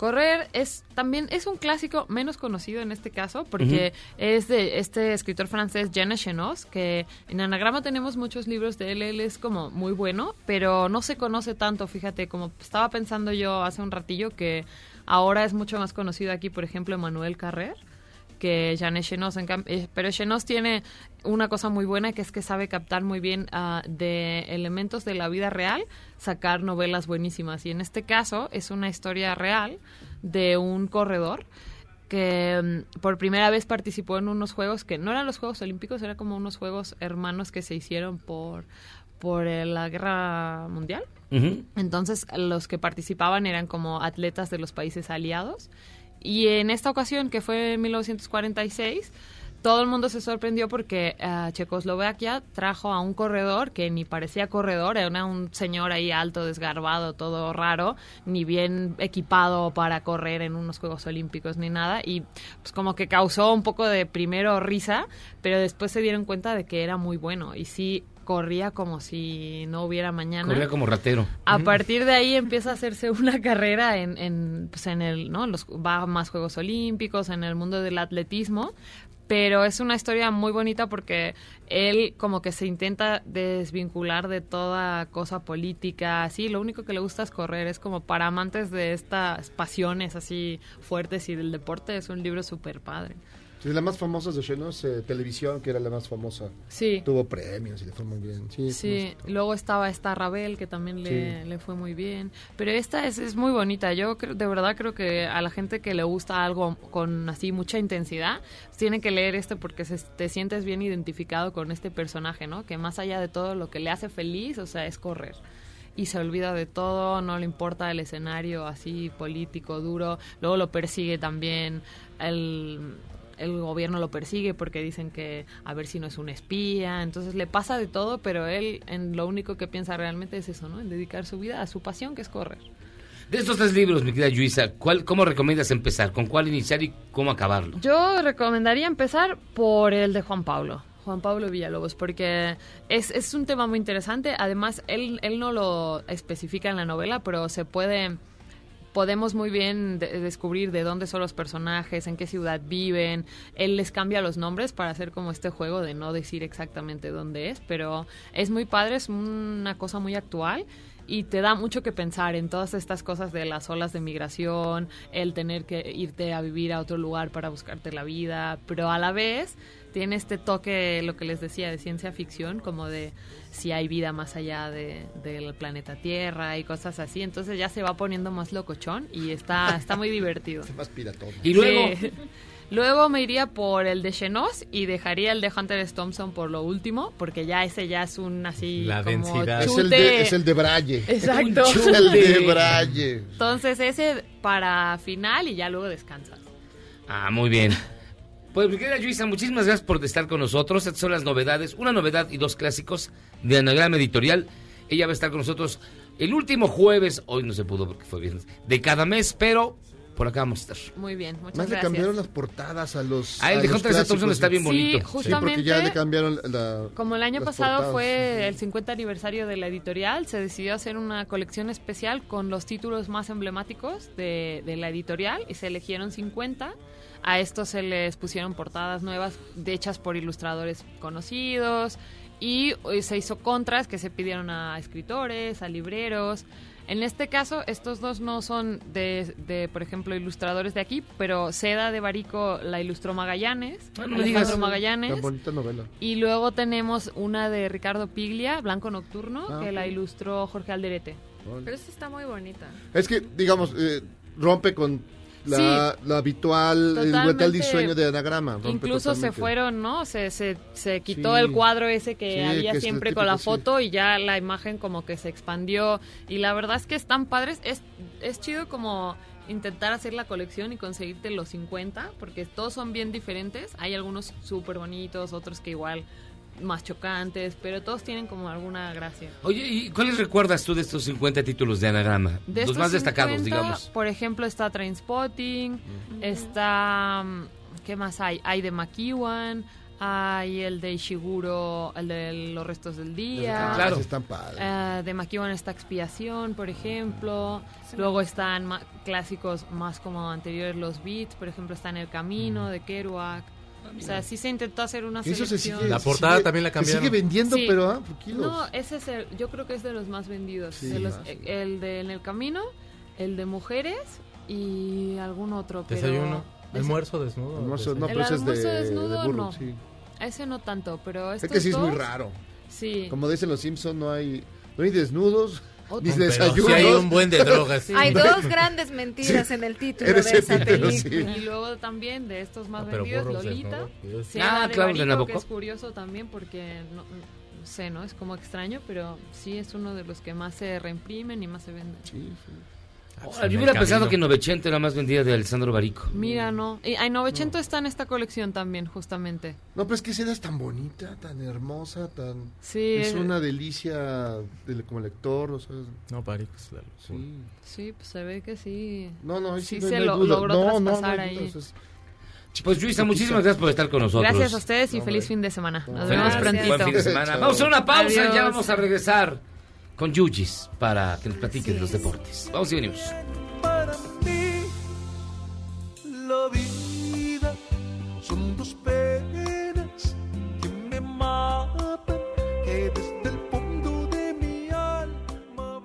Correr es también es un clásico menos conocido en este caso porque es de este escritor francés Jean Chenos que en Anagrama tenemos muchos libros de él, él es como muy bueno, pero no se conoce tanto, fíjate, como estaba pensando yo hace un ratillo que ahora es mucho más conocido aquí, por ejemplo, Manuel Carrer que Janet Chenos. En cam- eh, pero Chenos tiene una cosa muy buena que es que sabe captar muy bien ah, de elementos de la vida real, sacar novelas buenísimas. Y en este caso es una historia real de un corredor que mm, por primera vez participó en unos juegos que no eran los Juegos Olímpicos, eran como unos juegos hermanos que se hicieron por, por eh, la Guerra Mundial. Entonces, los que participaban eran como atletas de los países aliados. Y en esta ocasión, que fue en 1946, todo el mundo se sorprendió porque eh, Checoslovaquia trajo a un corredor que ni parecía corredor, era un señor ahí alto, desgarbado, todo raro, ni bien equipado para correr en unos Juegos Olímpicos ni nada. Y pues como que causó un poco de primero risa, pero después se dieron cuenta de que era muy bueno. Y sí, corría como si no hubiera mañana. Corría como ratero. A partir de ahí empieza a hacerse una carrera en, en, pues en el, ¿no? Los, va más Juegos Olímpicos, en el mundo del atletismo. Pero es una historia muy bonita porque él como que se intenta desvincular de toda cosa política, así, lo único que le gusta es correr, es como para amantes de estas pasiones así fuertes y del deporte, es un libro súper padre. Sí, la más famosa de Xenos, eh, Televisión, que era la más famosa. Sí. Tuvo premios y le fue muy bien. Sí, Sí, luego estaba esta Rabel que también le, Sí. le fue muy bien. Pero esta es, es muy bonita. Yo creo- de verdad creo que a la gente que le gusta algo con así mucha intensidad, tiene que leer este porque se- te sientes bien identificado con este personaje, ¿no? Que más allá de todo lo que le hace feliz, o sea, es correr. Y se olvida de todo, no le importa el escenario así político, duro. Luego lo persigue también el, el gobierno lo persigue porque dicen que a ver si no es un espía, entonces le pasa de todo, pero él en lo único que piensa realmente es eso, ¿no? En dedicar su vida a su pasión que es correr. De estos tres libros, mi querida Luisa, ¿cuál, ¿cómo recomiendas empezar? ¿Con cuál iniciar y cómo acabarlo? Yo recomendaría empezar por el de Juan Pablo. Juan Pablo Villalobos, porque es, es un tema muy interesante. Además, él, él no lo especifica en la novela, pero se puede podemos muy bien de- descubrir de dónde son los personajes, en qué ciudad viven. Él les cambia los nombres para hacer como este juego de no decir exactamente dónde es, pero es muy padre, es una cosa muy actual y te da mucho que pensar en todas estas cosas de las olas de migración, el tener que irte a vivir a otro lugar para buscarte la vida, pero a la vez tiene este toque, lo que les decía, de ciencia ficción, como de si hay vida más allá de- del planeta Tierra y cosas así. Entonces ya se va poniendo más locochón y está, está muy divertido. Más piratón. Y luego, Sí. Luego me iría por el de Xenos y dejaría el de Hunter S. Thompson por lo último, porque ya ese ya es un así La como densidad. Es el, de, es el de Braille. Exacto. Es el de Braille. Entonces ese para final y ya luego descansas. Ah, muy bien. Pues, mi querida Luisa, muchísimas gracias por estar con nosotros. Estas son las novedades, una novedad y dos clásicos de Anagrama Editorial. Ella va a estar con nosotros el último jueves, hoy no se pudo porque fue viernes, de cada mes, pero por acá vamos a estar. Muy bien, muchas Más le gracias. cambiaron las portadas a los. Ah, el a de Hunter S. Thompson está bien bonito. Sí, Sí, porque ya justamente- le cambiaron la. Como el año pasado portadas. fue el 50 aniversario de la editorial, se decidió hacer una colección especial con los títulos más emblemáticos de, de la editorial y se eligieron 50. A estos se les pusieron portadas nuevas de- hechas por ilustradores conocidos y eh, se hizo contras que se pidieron a escritores, a libreros. En este caso, estos dos no son de, de, por ejemplo, ilustradores de aquí, pero Seda de Barico la ilustró Magallanes, Ah, no me Alejandro. Magallanes. Tan bonita novela. Y luego tenemos una de Ricardo Piglia, Blanco Nocturno, Ah, que la ilustró Jorge Alderete. Pero esta está muy bonita. Es que, digamos, eh, rompe con la, la habitual, el brutal diseño de anagrama. Incluso se fueron, ¿no? Se, se, se quitó Sí. el cuadro ese que Sí, había que siempre con la foto y ya la imagen como que se expandió. Y la verdad es que están padres. Es, es chido como intentar hacer la colección y conseguirte los 50, porque todos son bien diferentes. Hay algunos súper bonitos, otros que igual más chocantes, pero todos tienen como alguna gracia. Oye, ¿y cuáles recuerdas tú de estos 50 títulos de Anagrama? De Los estos más destacados, 50, digamos. Por ejemplo, está Trainspotting, está... mm, ¿Qué más hay? Hay de Makiwan, hay el de Ishiguro, el de Los Restos del Día. Ah, Claro. Están padres. Eh, de Makiwan está Expiación, por ejemplo. Luego están ma- clásicos más como anteriores, los Beats, por ejemplo, está En el Camino, de Kerouac. O sea, sí se intentó hacer una Eso se sigue, La se portada sigue- también la se cambiaron. sigue vendiendo, Sí. pero ah, por kilos. No, ese es el, yo creo que es de los más vendidos. Sí, de los- ah, sí. El de En el Camino, el de Mujeres y algún otro. Pero Desayuno. Almuerzo desnudo. Almuerzo- no, el pero ese es de, almuerzo desnudo, de burro, no. sí. Ese no tanto, pero Es que sí es muy raro. Sí. Como dicen los Simpsons, no hay, no hay desnudos, ni Pero desayunos. sí hay un buen de drogas. Sí. Hay dos grandes mentiras en el título Eres de esa película. Y luego también de estos más Ah, pero vendidos, Lolita. Sí, Ah, de claro, de Nabokov. que es curioso también porque no, no sé, ¿no? Es como extraño, pero sí es uno de los que más se reimprimen y más se venden. Ahora, yo hubiera pensado que Novecento era más vendida de Alessandro Barico. Mira, no. Y ay, Novecento está en esta colección también, justamente. No, pero es que esa edad es tan bonita, tan hermosa, tan... Sí, Es es- una delicia de- como lector, o sea... No, Barico es la Sí. Sí, pues se ve que sí. No, no, sí sí no se no lo- logró No, no, no traspasar duda, ahí. o sea, es- Pues Luisa, muchísimas gracias por estar con nosotros. Gracias a ustedes y No, feliz fin de semana. Nos No, vemos prontito. Buen fin de semana. Vamos a una pausa y ya Adiós. vamos a regresar con Yugis para que nos platique de los deportes. Vamos y venimos. para mí la vida son dos penas que me matan que desde el fondo de mi alma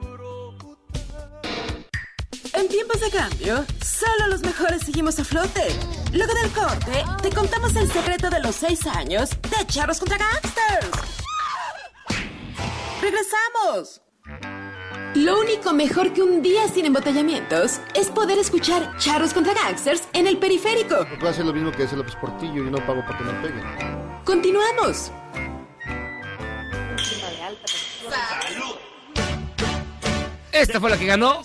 En tiempos de cambio, solo los mejores seguimos a flote. Luego del corte, te contamos el secreto de los seis años de Charros contra Gangsters. ¡Regresamos! Lo único mejor que un día sin embotellamientos es poder escuchar Charros contra Gangsters en el periférico. Puedo hacer lo mismo que hace López Portillo y no pago para que me peguen. Continuamos. Esta fue la que ganó.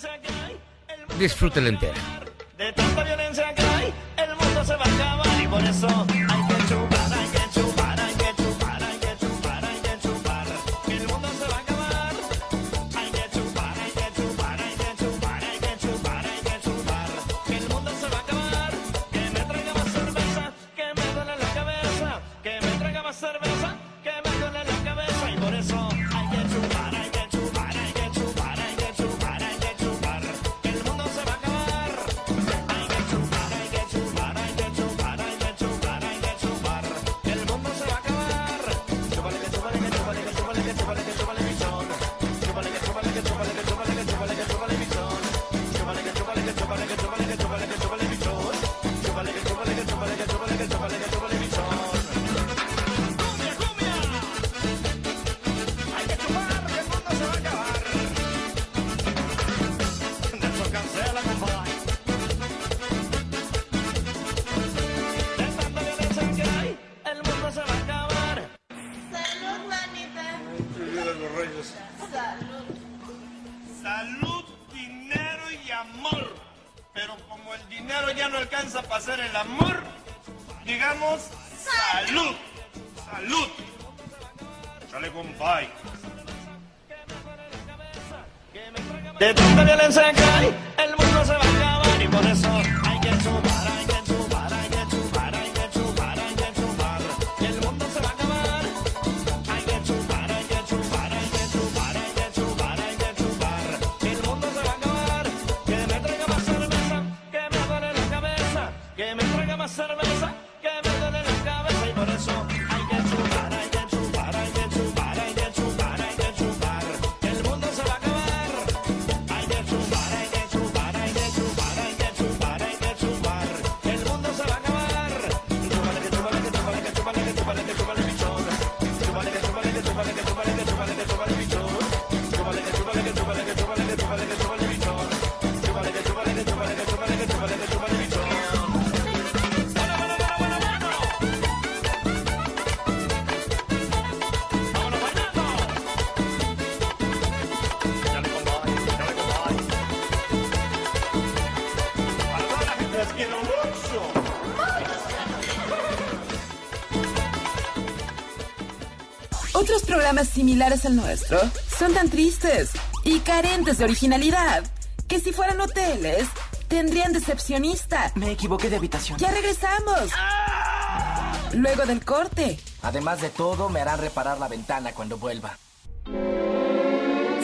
Disfrútela entera. De tanta violencia que hay, el mundo se va a acabar y por eso programas similares al nuestro son tan tristes y carentes de originalidad que si fueran hoteles tendrían decepcionista. Me equivoqué de habitación. Ya regresamos. Luego del corte. Además de todo, me harán reparar la ventana cuando vuelva.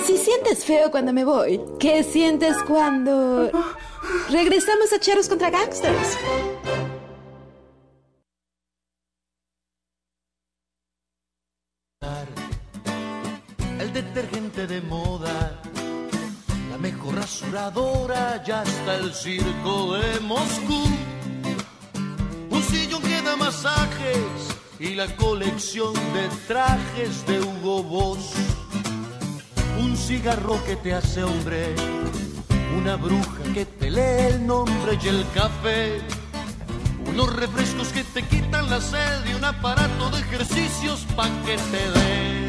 Si sientes feo cuando me voy, ¿qué sientes cuando regresamos a Cheros contra Gangsters? Trajes de Hugo Boss. Un cigarro que te hace hombre, una bruja que te lee el nombre y el café. Unos refrescos que te quitan la sed y un aparato de ejercicios pa' que te dé.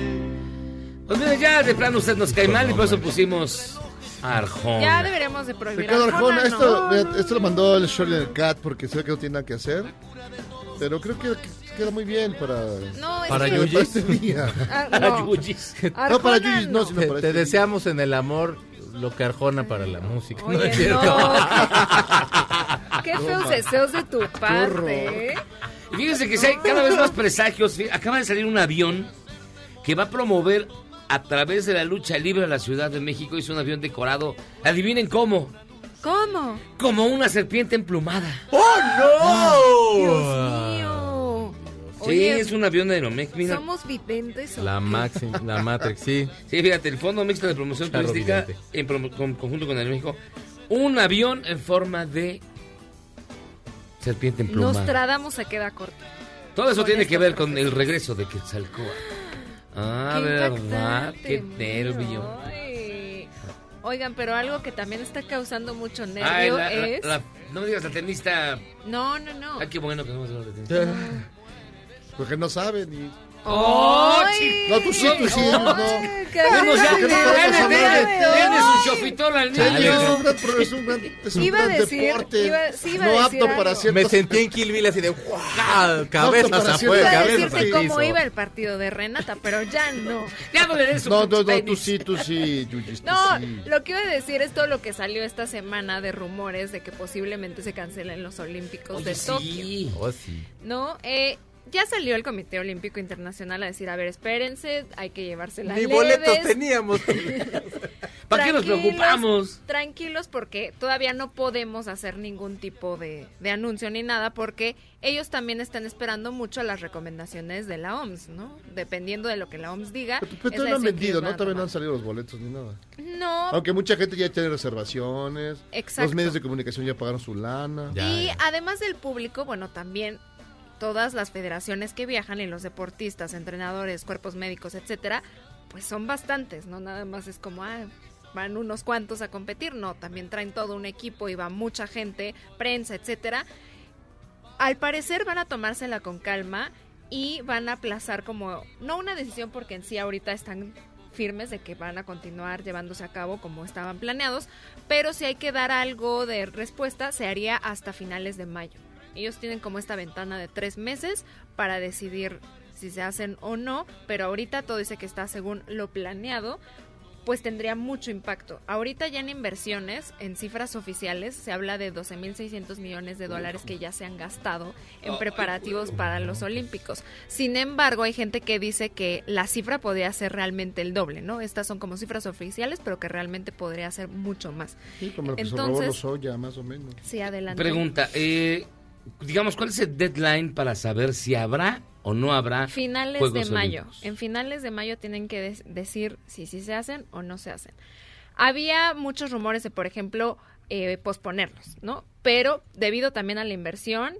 Pues mira, ya de plano usted nos cae mal y por eso pusimos Arjona. Ya deberíamos de prohibir Ricardo Arjona, Arjona, esto, ¿no? mira, esto lo mandó el Shorty Cat porque ve que no tiene nada que hacer. Pero creo que queda muy bien para, No, es Para que- Yuyis. para este día. Ah, no. No, para Yuyis no, no. sino Te, para te este día. deseamos en el amor lo que Arjona para la música. Oye, no es cierto. no. Qué feos deseos de tu parte. ¿eh? Y fíjense que si hay cada vez más presagios. Acaba de salir un avión que va a promover a través de la lucha libre a la Ciudad de México. Es un avión decorado. Adivinen cómo. ¿Cómo? Como una serpiente emplumada. ¡Oh, Dios mío. Sí, Oye, es un avión de Aeromex. Mira. ¿Somos videntes La? Maxi, la Matrix, sí. Sí, fíjate, el Fondo Mixto de Promoción Charro Turística, vidente. en promo- con- conjunto con el México, un avión en forma de serpiente emplumada. Nostradamus se queda corto. Todo eso con tiene que ver con el regreso de Quetzalcóatl. Ah, Qué verdad, qué nervio. Ay. Oigan, pero algo que también está causando mucho nervio Ay, la- la- es... la- no me digas la tenista. No, no, no. Ay, qué bueno que no me hablar de tenista. Porque no saben y... ¡Oh, No, tú sí, tú sí, no. Vemos ya, denle su chofitol al niño. es un gran, deporte. no decir apto para ciertos... Me sentí en Kill Bill así de Cabezas afuera, cabezas al cómo iba el partido de Renata, pero ya no. Ya no le des No, no, no, tú sí, tú sí, No, lo que iba a decir es todo lo que salió esta semana de rumores de que posiblemente se cancelen los Olímpicos de Tokio. sí. Oh, sí. ¿No? Eh, ya salió el Comité Olímpico Internacional a decir, a ver, espérense, hay que llevársela Ni leves. boletos teníamos. ¿Para qué nos preocupamos? Tranquilos porque todavía no podemos hacer ningún tipo de, de anuncio ni nada porque ellos también están esperando mucho las recomendaciones de la OMS, ¿no? Dependiendo de lo que la OMS diga. Pero es todavía no han vendido, ¿no? Todavía no han salido los boletos ni nada. No. Aunque mucha gente ya tiene reservaciones. Exacto. Los medios de comunicación ya pagaron su lana. y además del público, bueno, también todas las federaciones que viajan y los deportistas, entrenadores, cuerpos médicos, etcétera, pues son bastantes, no nada más es como ah, van unos cuantos a competir, no, también traen todo un equipo y va mucha gente, prensa, etcétera. Al parecer van a tomársela con calma y van a aplazar como no una decisión porque en sí ahorita están firmes de que van a continuar llevándose a cabo como estaban planeados, pero si hay que dar algo de respuesta se haría hasta finales de mayo. Ellos tienen como esta ventana de tres meses para decidir si se hacen o no, pero ahorita todo dice que está según lo planeado, pues tendría mucho impacto. Ahorita ya en inversiones, en cifras oficiales, se habla de 12.600 millones de dólares que ya se han gastado en preparativos para los Olímpicos. Sin embargo, hay gente que dice que la cifra podría ser realmente el doble, ¿no? Estas son como cifras oficiales, pero que realmente podría ser mucho más. Sí, como lo que se robó Entonces, los soya, más o menos. sí, adelante. Pregunta, eh, digamos, ¿cuál es el deadline para saber si habrá o no habrá Finales Juegos de mayo. Olímpicos? En finales de mayo tienen que decir si sí se hacen o no se hacen. Había muchos rumores de, por ejemplo, eh, posponerlos, ¿no? Pero debido también a la inversión,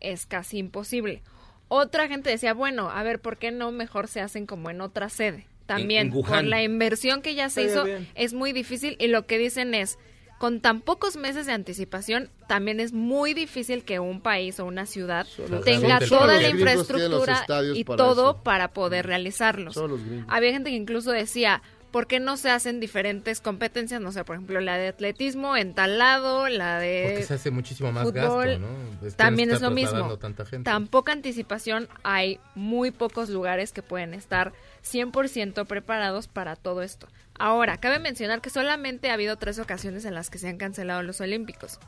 es casi imposible. Otra gente decía, bueno, a ver, ¿por qué no mejor se hacen como en otra sede? También, en por Wuhan. la inversión que ya se hizo, bien. es muy difícil y lo que dicen es, con tan pocos meses de anticipación, también es muy difícil que un país o una ciudad Solo- tenga toda la infraestructura y para todo eso. para poder realizarlos. Solo los gringos. Había gente que incluso decía, ¿por qué no se hacen diferentes competencias? No sé, por ejemplo, la de atletismo en tal lado, la de Porque se hace muchísimo más fútbol, gasto, ¿no? Es también no es lo mismo. Tan poca anticipación, hay muy pocos lugares que pueden estar 100% preparados para todo esto. Ahora, cabe mencionar que solamente ha habido tres ocasiones en las que se han cancelado los Olímpicos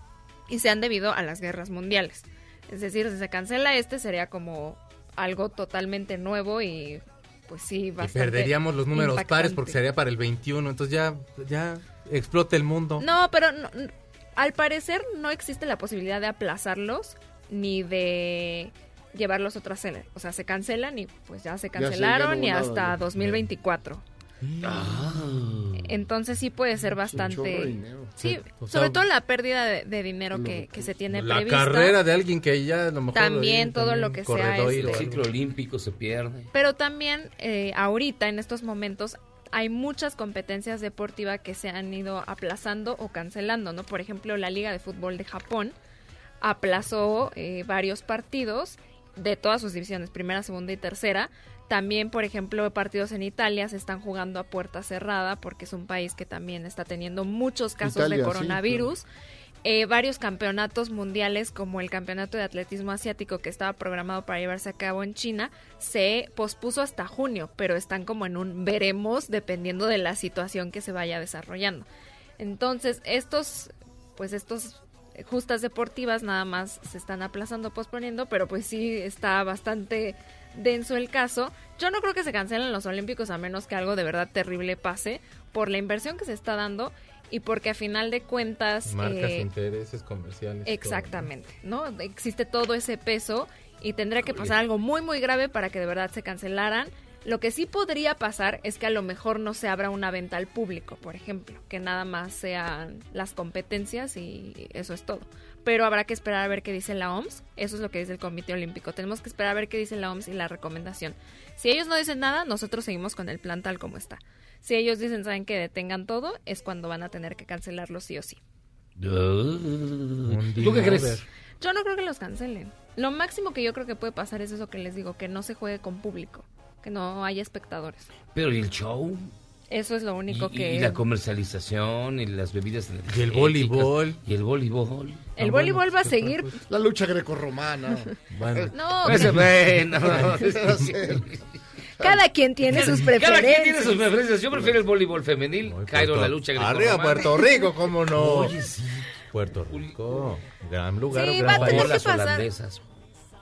y se han debido a las guerras mundiales. Es decir, si se cancela este sería como algo totalmente nuevo y pues sí, Y bastante perderíamos los números pares porque sería para el 21, entonces ya, ya explota el mundo. No, pero no- al parecer no existe la posibilidad de aplazarlos ni de llevarlos a otra sede. O sea, se cancelan y pues ya se Ya sé, ya cancelaron no y hasta ya. 2024. Ah. Entonces sí puede ser bastante dinero. Sí, O sea, sobre todo la pérdida de, de dinero que, que se tiene la prevista. carrera de alguien que ya a lo mejor También todo también lo que sea, corredor y este, El ciclo olímpico se pierde. Pero también eh, ahorita, en estos momentos, hay muchas competencias deportivas que se han ido aplazando o cancelando, ¿no? Por ejemplo, la Liga de Fútbol de Japón aplazó eh, varios partidos de todas sus divisiones, primera, segunda y tercera. También, por ejemplo, partidos en Italia se están jugando a puerta cerrada porque es un país que también está teniendo muchos casos Italia, de sí, coronavirus. Eh, varios campeonatos mundiales, como el campeonato de atletismo asiático que estaba programado para llevarse a cabo en China, se pospuso hasta junio, pero están como en un veremos dependiendo de la situación que se vaya desarrollando. Entonces, estos, pues estos justas deportivas nada más se están aplazando, posponiendo, pero pues sí está bastante denso el caso. Yo no creo que se cancelen los Olímpicos a menos que algo de verdad terrible pase por la inversión que se está dando y porque a final de cuentas Marcas, eh, intereses comerciales. todo. Exactamente, ¿no? Existe todo ese peso y tendría que pasar algo muy, muy grave para que de verdad se cancelaran. Lo que sí podría pasar es que a lo mejor no se abra una venta al público, por ejemplo, que nada más sean las competencias y eso es todo. Pero habrá que esperar a ver qué dice la OMS, eso es lo que dice el Comité Olímpico. Tenemos que esperar a ver qué dice la OMS y la recomendación. Si ellos no dicen nada, nosotros seguimos con el plan tal como está. Si ellos dicen, saben que detengan todo, es cuando van a tener que cancelarlo sí o sí. ¿Tú qué crees? Yo no creo que los cancelen. Lo máximo que yo creo que puede pasar es eso que les digo, que no se juegue con público, que no haya espectadores. Pero ¿y el show? Eso es lo único Y, que... y la comercialización y las bebidas Y el voleibol. Y el voleibol. El voleibol va a seguir... La lucha grecorromana. Bueno. No, Ese, bueno, cada quien tiene sus Cada preferencias. quien tiene sus preferencias. Yo prefiero el voleibol femenil. Cairo en la lucha Arriba grecorromana. Puerto Rico, cómo no. Oye, sí. Puerto Rico, gran lugar, Sí, gran va a tener que pasar. holandesas.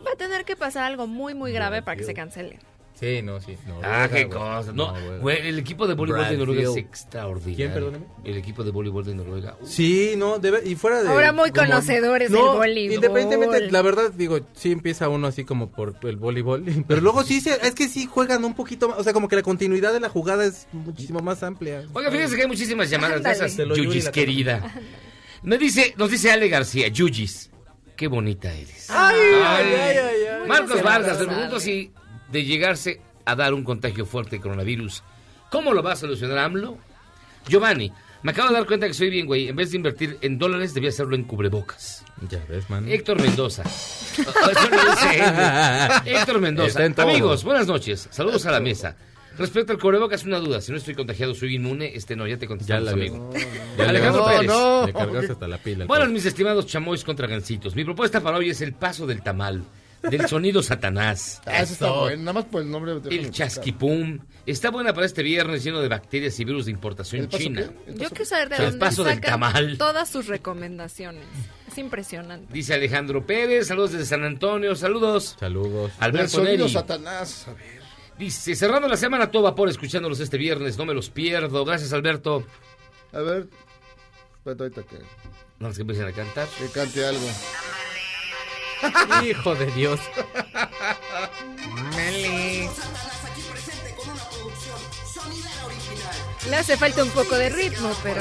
Va a tener que pasar algo muy, muy grave para que se cancele. Sí, no, sí. Ah, Noruega, qué güey. cosa. No, Noruega. güey, el equipo de voleibol de Noruega es extraordinario. ¿Quién, perdóname? El equipo de voleibol de Noruega. Uh, Sí, no, debe, y fuera de... Ahora muy como- conocedores del no, voleibol. Independientemente, la verdad, digo, sí empieza uno así como por el voleibol, pero luego sí, se- es que sí juegan un poquito más, o sea, como que la continuidad de la jugada es muchísimo más amplia. Oiga, fíjense que hay muchísimas llamadas Ándale. de esas. Yuyis, querida. Me dice, nos dice Ale García, Yuyis, qué bonita eres. Ay, ay, ay, ay, ay. Marcos Vargas, pregunto si de llegarse a dar un contagio fuerte de coronavirus, ¿cómo lo va a solucionar AMLO? Giovanni, me acabo de dar cuenta que soy bien, güey. En vez de invertir en dólares, debía hacerlo en cubrebocas. Ya ves, man. Héctor Mendoza. No. Héctor Mendoza. Amigos, buenas noches. Saludos a la mesa. Respecto al cubrebocas, una duda. Si no estoy contagiado, soy inmune. Este no, ya te Ya contestamos, la amigo. Ya le- Alejandro No, Pérez. no. Le cargaste hasta la pila. Bueno, mis estimados chamois contra gancitos, mi propuesta para hoy es el paso del tamal, del sonido satanás. Ah, eso está bueno. Nada más por el nombre. El chasquipum. Está buena para este viernes lleno de bacterias y virus de importación ¿El china. ¿El Yo quiero saber de El dónde paso del sacan tamal. todas sus recomendaciones. Es impresionante. Dice Alejandro Pérez, saludos desde San Antonio, saludos. Saludos. El Alberto sonido Neri. Satanás. A ver. Dice, cerrando la semana a todo vapor, escuchándolos este viernes, no me los pierdo. Gracias, Alberto. A ver. Espérate ahorita que, No es que empiecen a cantar. que cante algo. Hijo de Dios. Le hace falta un poco de ritmo, pero...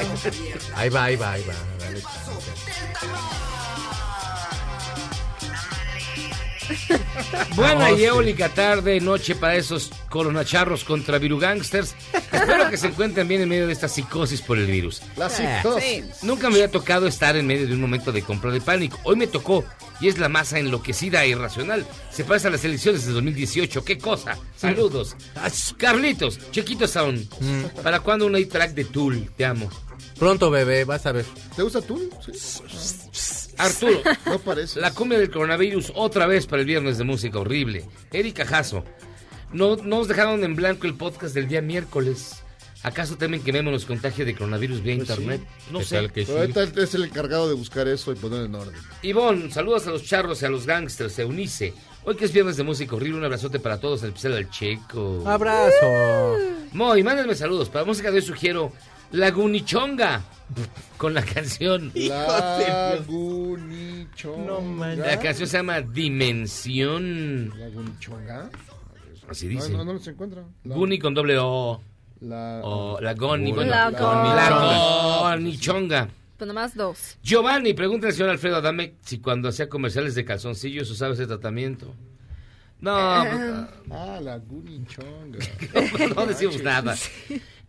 Ahí va, ahí va, ahí va. Dale. Buena Vamos, y eólica tarde, noche para esos coronacharros contra virugangsters. Espero que se encuentren bien en medio de esta psicosis por el virus. La psicosis. Nunca me había tocado estar en medio de un momento de compra de pánico. Hoy me tocó y es la masa enloquecida e irracional. Se pasa a las elecciones de 2018. ¿Qué cosa? Saludos. Carlitos, Chiquito Sound. ¿Para cuándo un track de Tool? Te amo. Pronto, bebé, vas a ver. ¿Te gusta tú? Sí. Arturo, No parece. la cumbia del coronavirus otra vez para el viernes de música horrible. Erika Jasso, no no nos dejaron en blanco el podcast del día miércoles. ¿Acaso temen que Memo nos contagie de coronavirus vía Pues sí. internet? No ¿Qué sé. que Pero ahorita es el encargado de buscar eso y ponerlo en orden. Ivonne, saludos a los charros y a los gangsters, Eunice. Hoy que es viernes de música horrible, un abrazote para todos, en especial al Checo. Abrazo. Moy, mándenme saludos. Para música de hoy sugiero Lagunichonga con la canción. Lagunicho. No manches. La canción se llama Dimensión. Lagunichonga. Así dice. no, no se encuentra. La- Guni con doble O. La, O Lagoni. Guni. bueno, Lagoni. Lagonichonga. pues nomás dos. Giovanni, pregunta al señor Alfredo Adame si cuando hacía comerciales de calzoncillos usaba ese tratamiento. No, pues, Ah, la gunichonga. no, no decimos nada.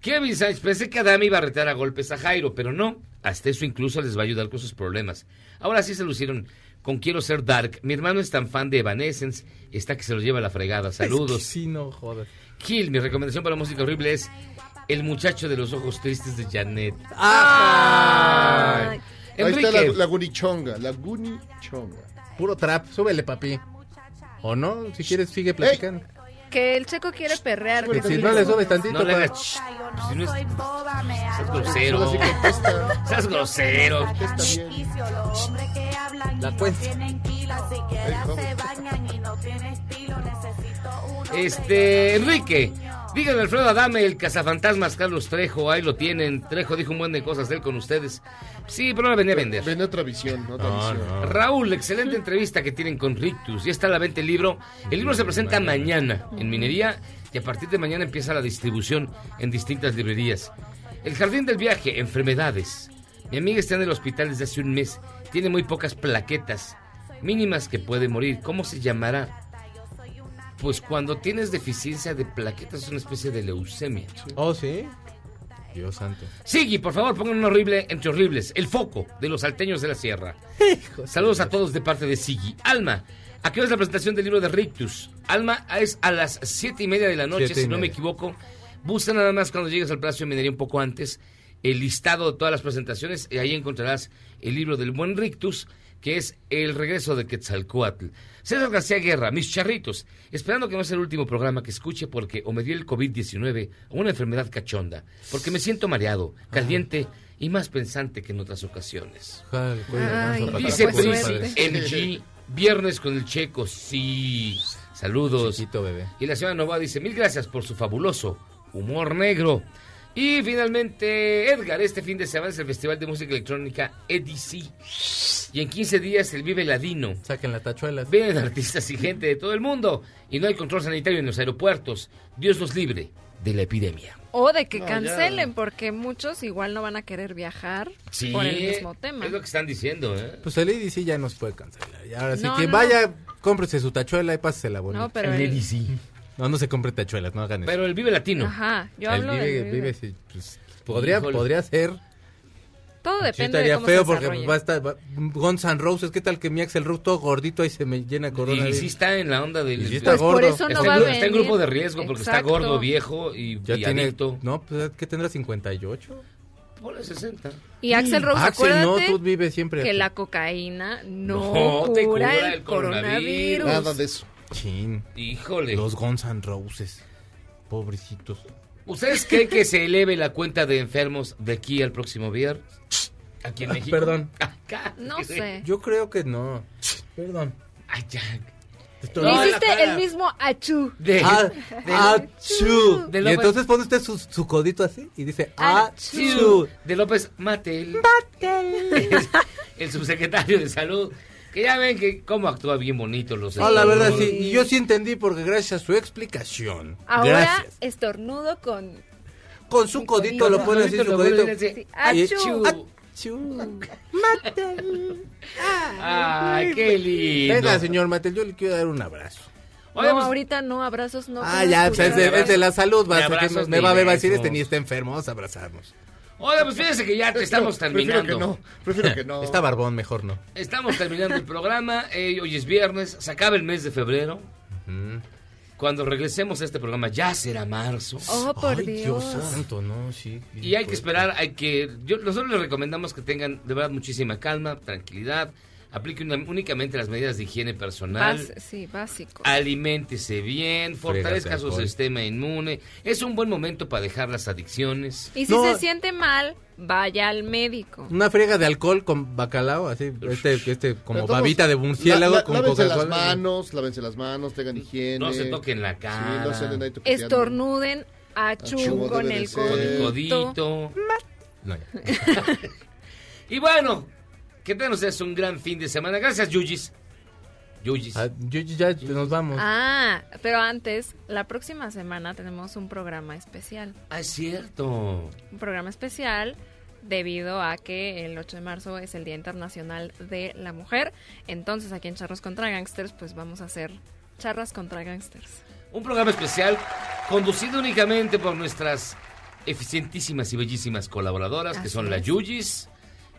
Kevin Sánchez, pensé que Adame iba a retar a golpes a Jairo, pero no. Hasta eso incluso les va a ayudar con sus problemas. Ahora sí se lucieron con Quiero ser Dark. Mi hermano es tan fan de Evanescence, está que se lo lleva a la fregada. Saludos. Es que sí, no jodas. Kill, mi recomendación para música horrible es El muchacho de los ojos tristes de Janet. ¡Ah! Ahí está Enrique. la, la gunichonga, la gunichonga. Puro trap, súbele, papi. ¿O no? Si quieres, sigue platicando. Que el checo quiere perrear. Que que si no le subes tantito, No le pa- hagas pues si no es- Seas grosero. Seas grosero. La cuesta. Este, Enrique, díganle Alfredo Adame, el cazafantasmas Carlos Trejo, ahí lo tienen. Trejo dijo un buen de cosas de él con ustedes. Sí, pero no venía a vender. Ven otra visión, otra visión. Raúl, excelente entrevista que tienen con Rictus. Ya está a la venta el libro. El libro se presenta mañana en minería y a partir de mañana empieza la distribución en distintas librerías. El Jardín del Viaje, enfermedades. Mi amiga está en el hospital desde hace un mes. Tiene muy pocas plaquetas mínimas que puede morir. ¿Cómo se llamará? Pues cuando tienes deficiencia de plaquetas es una especie de leucemia. Oh, sí. Dios santo. Sigui, por favor, pongan un horrible entre horribles. El foco de los salteños de la sierra. Saludos a todos de parte de Sigui. Alma, ¿a qué hora es la presentación del libro de Rictus? Alma, es a las siete y media de la noche, si no me equivoco. Busca nada más cuando llegues al Palacio de Minería un poco antes el listado de todas las presentaciones y ahí encontrarás el libro del buen Rictus, que es El regreso de Quetzalcoatl. César García Guerra, mis charritos, esperando que no sea el último programa que escuche porque o me dio el COVID-19 o una enfermedad cachonda, porque me siento mareado, caliente y más pensante que en otras ocasiones. Ay, Dice padre. MG, viernes con el checo, sí. Saludos. Chiquito bebé. Y la señora Nova dice, mil gracias por su fabuloso humor negro. Y finalmente, Edgar, este fin de semana es el Festival de Música Electrónica EDC. Y en 15 días el Vive Ladino. Saquen las tachuelas. Vienen artistas y gente de todo el mundo. Y no hay control sanitario en los aeropuertos. Dios nos libre de la epidemia. O de que No, cancelen, porque muchos igual no van a querer viajar Sí, por el mismo tema. es lo que están diciendo, ¿eh? Pues el EDC ya nos puede cancelar. Y ahora sí, No, quien no, vaya, cómprese su tachuela y pásesela bonita. No, pero El el- EDC. No, no se compre tachuelas, no hagan eso. Pero el Vive Latino. Ajá, yo el hablo vive, del Vive. vive, sí, pues, podría, Híjole. podría ser. Todo Sí, depende de estaría cómo feo se porque desarrolle. va a estar va- Guns N' Roses, ¿qué tal que mi Axel Rose todo gordito ahí se me llena corona? Y sí está en la onda del... Y sí está Pues por gordo. eso no está, va en, a gru- está en grupo de riesgo porque está Exacto. gordo, viejo y, Ya y tiene, adicto. no, pues ¿qué tendrá 58? Por 60. Y Axel Rose, Axel, no, acuérdate tú vives siempre. que aquí. la cocaína no, No te cura, cura el el coronavirus. coronavirus. Nada de eso. Chin. Híjole. Los Guns N' Roses. Pobrecitos. ¿Ustedes creen que se eleve la cuenta de enfermos de aquí al próximo viernes? Aquí en México. Perdón. No sé. Yo creo que no. Perdón. Ay, Hiciste el mismo achú. De, Ah, de- achú. de Y entonces pone usted su, su codito así y dice Achú. achú. de López Matel. el subsecretario de salud. Que ya ven que cómo actúa bien bonito los No, la verdad sí. Y yo sí entendí porque gracias a su explicación. Ahora Gracias. estornudo con... Con su codito lo pone así, su codito. achú. achú. Ay, qué lindo. Venga, señor Matel, yo le quiero dar un abrazo. Oye, no, pues- ahorita no, abrazos no. Ah, ya, pues es de, es de la salud, va a ser que me va a ver, va a decir este ni está enfermo, vamos a abrazarnos. Oye, pues fíjense que ya te estamos Prefiero terminando. que no. Prefiero que no. Está barbón, mejor no. Estamos terminando el programa. eh, hoy es viernes, se acaba el mes de febrero. Cuando regresemos a este programa ya será marzo. Oh, por Ay, Dios. santo, no, sí. Y hay que esperar, hay que... Yo, nosotros les recomendamos que tengan de verdad muchísima calma, tranquilidad. Apliquen una- únicamente las medidas de higiene personal. Bas- sí, básico. Aliméntese bien, fortalezca su sistema inmune. Es un buen momento para dejar las adicciones. Y si No. se siente mal, vaya al médico. Una friega de alcohol con bacalao, así, este, este como Pero todos- babita de murciélago la- la- con lávense las manos, lávense las manos, tengan higiene. No se toquen la Sí, cara. no se toqueteando. Estornuden, achú, con el ser. Con el codito. codito. No, ya. Y bueno, que tengan ustedes un gran fin de semana. Gracias, Yuyis. Yuyis. Ah, yo ya nos vamos. Ah, pero antes, la próxima semana tenemos un programa especial. Ah, es cierto. Un programa especial debido a que el 8 de marzo es el Día Internacional de la Mujer. Entonces aquí en Charros contra Gangsters pues vamos a hacer charras contra gangsters. Un programa especial conducido únicamente por nuestras eficientísimas y bellísimas colaboradoras, que son la es. Yuyis,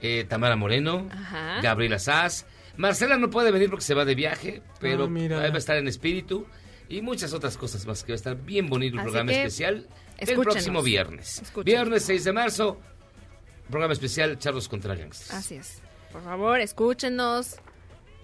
eh, Tamara Moreno, Ajá. Gabriela Sass. Marcela no puede venir porque se va de viaje, pero Ah, mira. va a estar en espíritu. Y muchas otras cosas más, que va a estar bien bonito el Así programa que, especial el próximo viernes. Escúchenos. Viernes 6 de marzo, programa especial Charlos contra Gangsters. Así es. Por favor, escúchenos.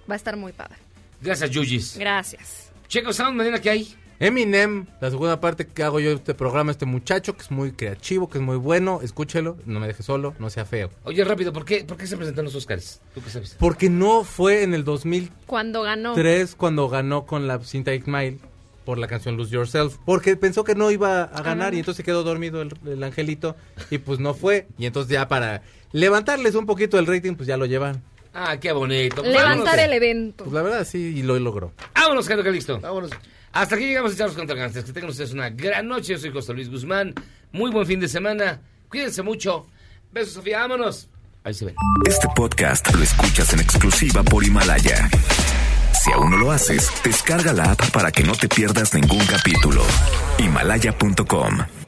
Va a estar muy padre. Gracias, Yuyis. Gracias. Checo Sound, mañana que hay. Eminem, la segunda parte que hago yo de este programa, este muchacho que es muy creativo, que es muy bueno, escúchelo, no me deje solo, no sea feo. Oye, rápido, ¿por qué, ¿por qué se presentan los Oscars? ¿Tú qué sabes? Porque no fue en el 2003 Cuando ganó. cuando ganó con la cinta Smile por la canción Lose Yourself, porque pensó que no iba a ganar Ah. y entonces se quedó dormido el, el angelito y pues no fue. Y entonces ya para levantarles un poquito el rating, pues ya lo llevan. Ah, qué bonito. Levantar vámonos. el evento. Pues la verdad sí, y lo logró. Vámonos, Carlos Calixto. Vámonos. Hasta aquí llegamos a contra Gangsters. Que tengan ustedes una gran noche. Yo soy José Luis Guzmán. Muy buen fin de semana. Cuídense mucho. Besos, Sofía. Vámonos. Ahí se ven. Este podcast lo escuchas en exclusiva por Himalaya. Si aún no lo haces, descarga la app para que no te pierdas ningún capítulo. Himalaya.com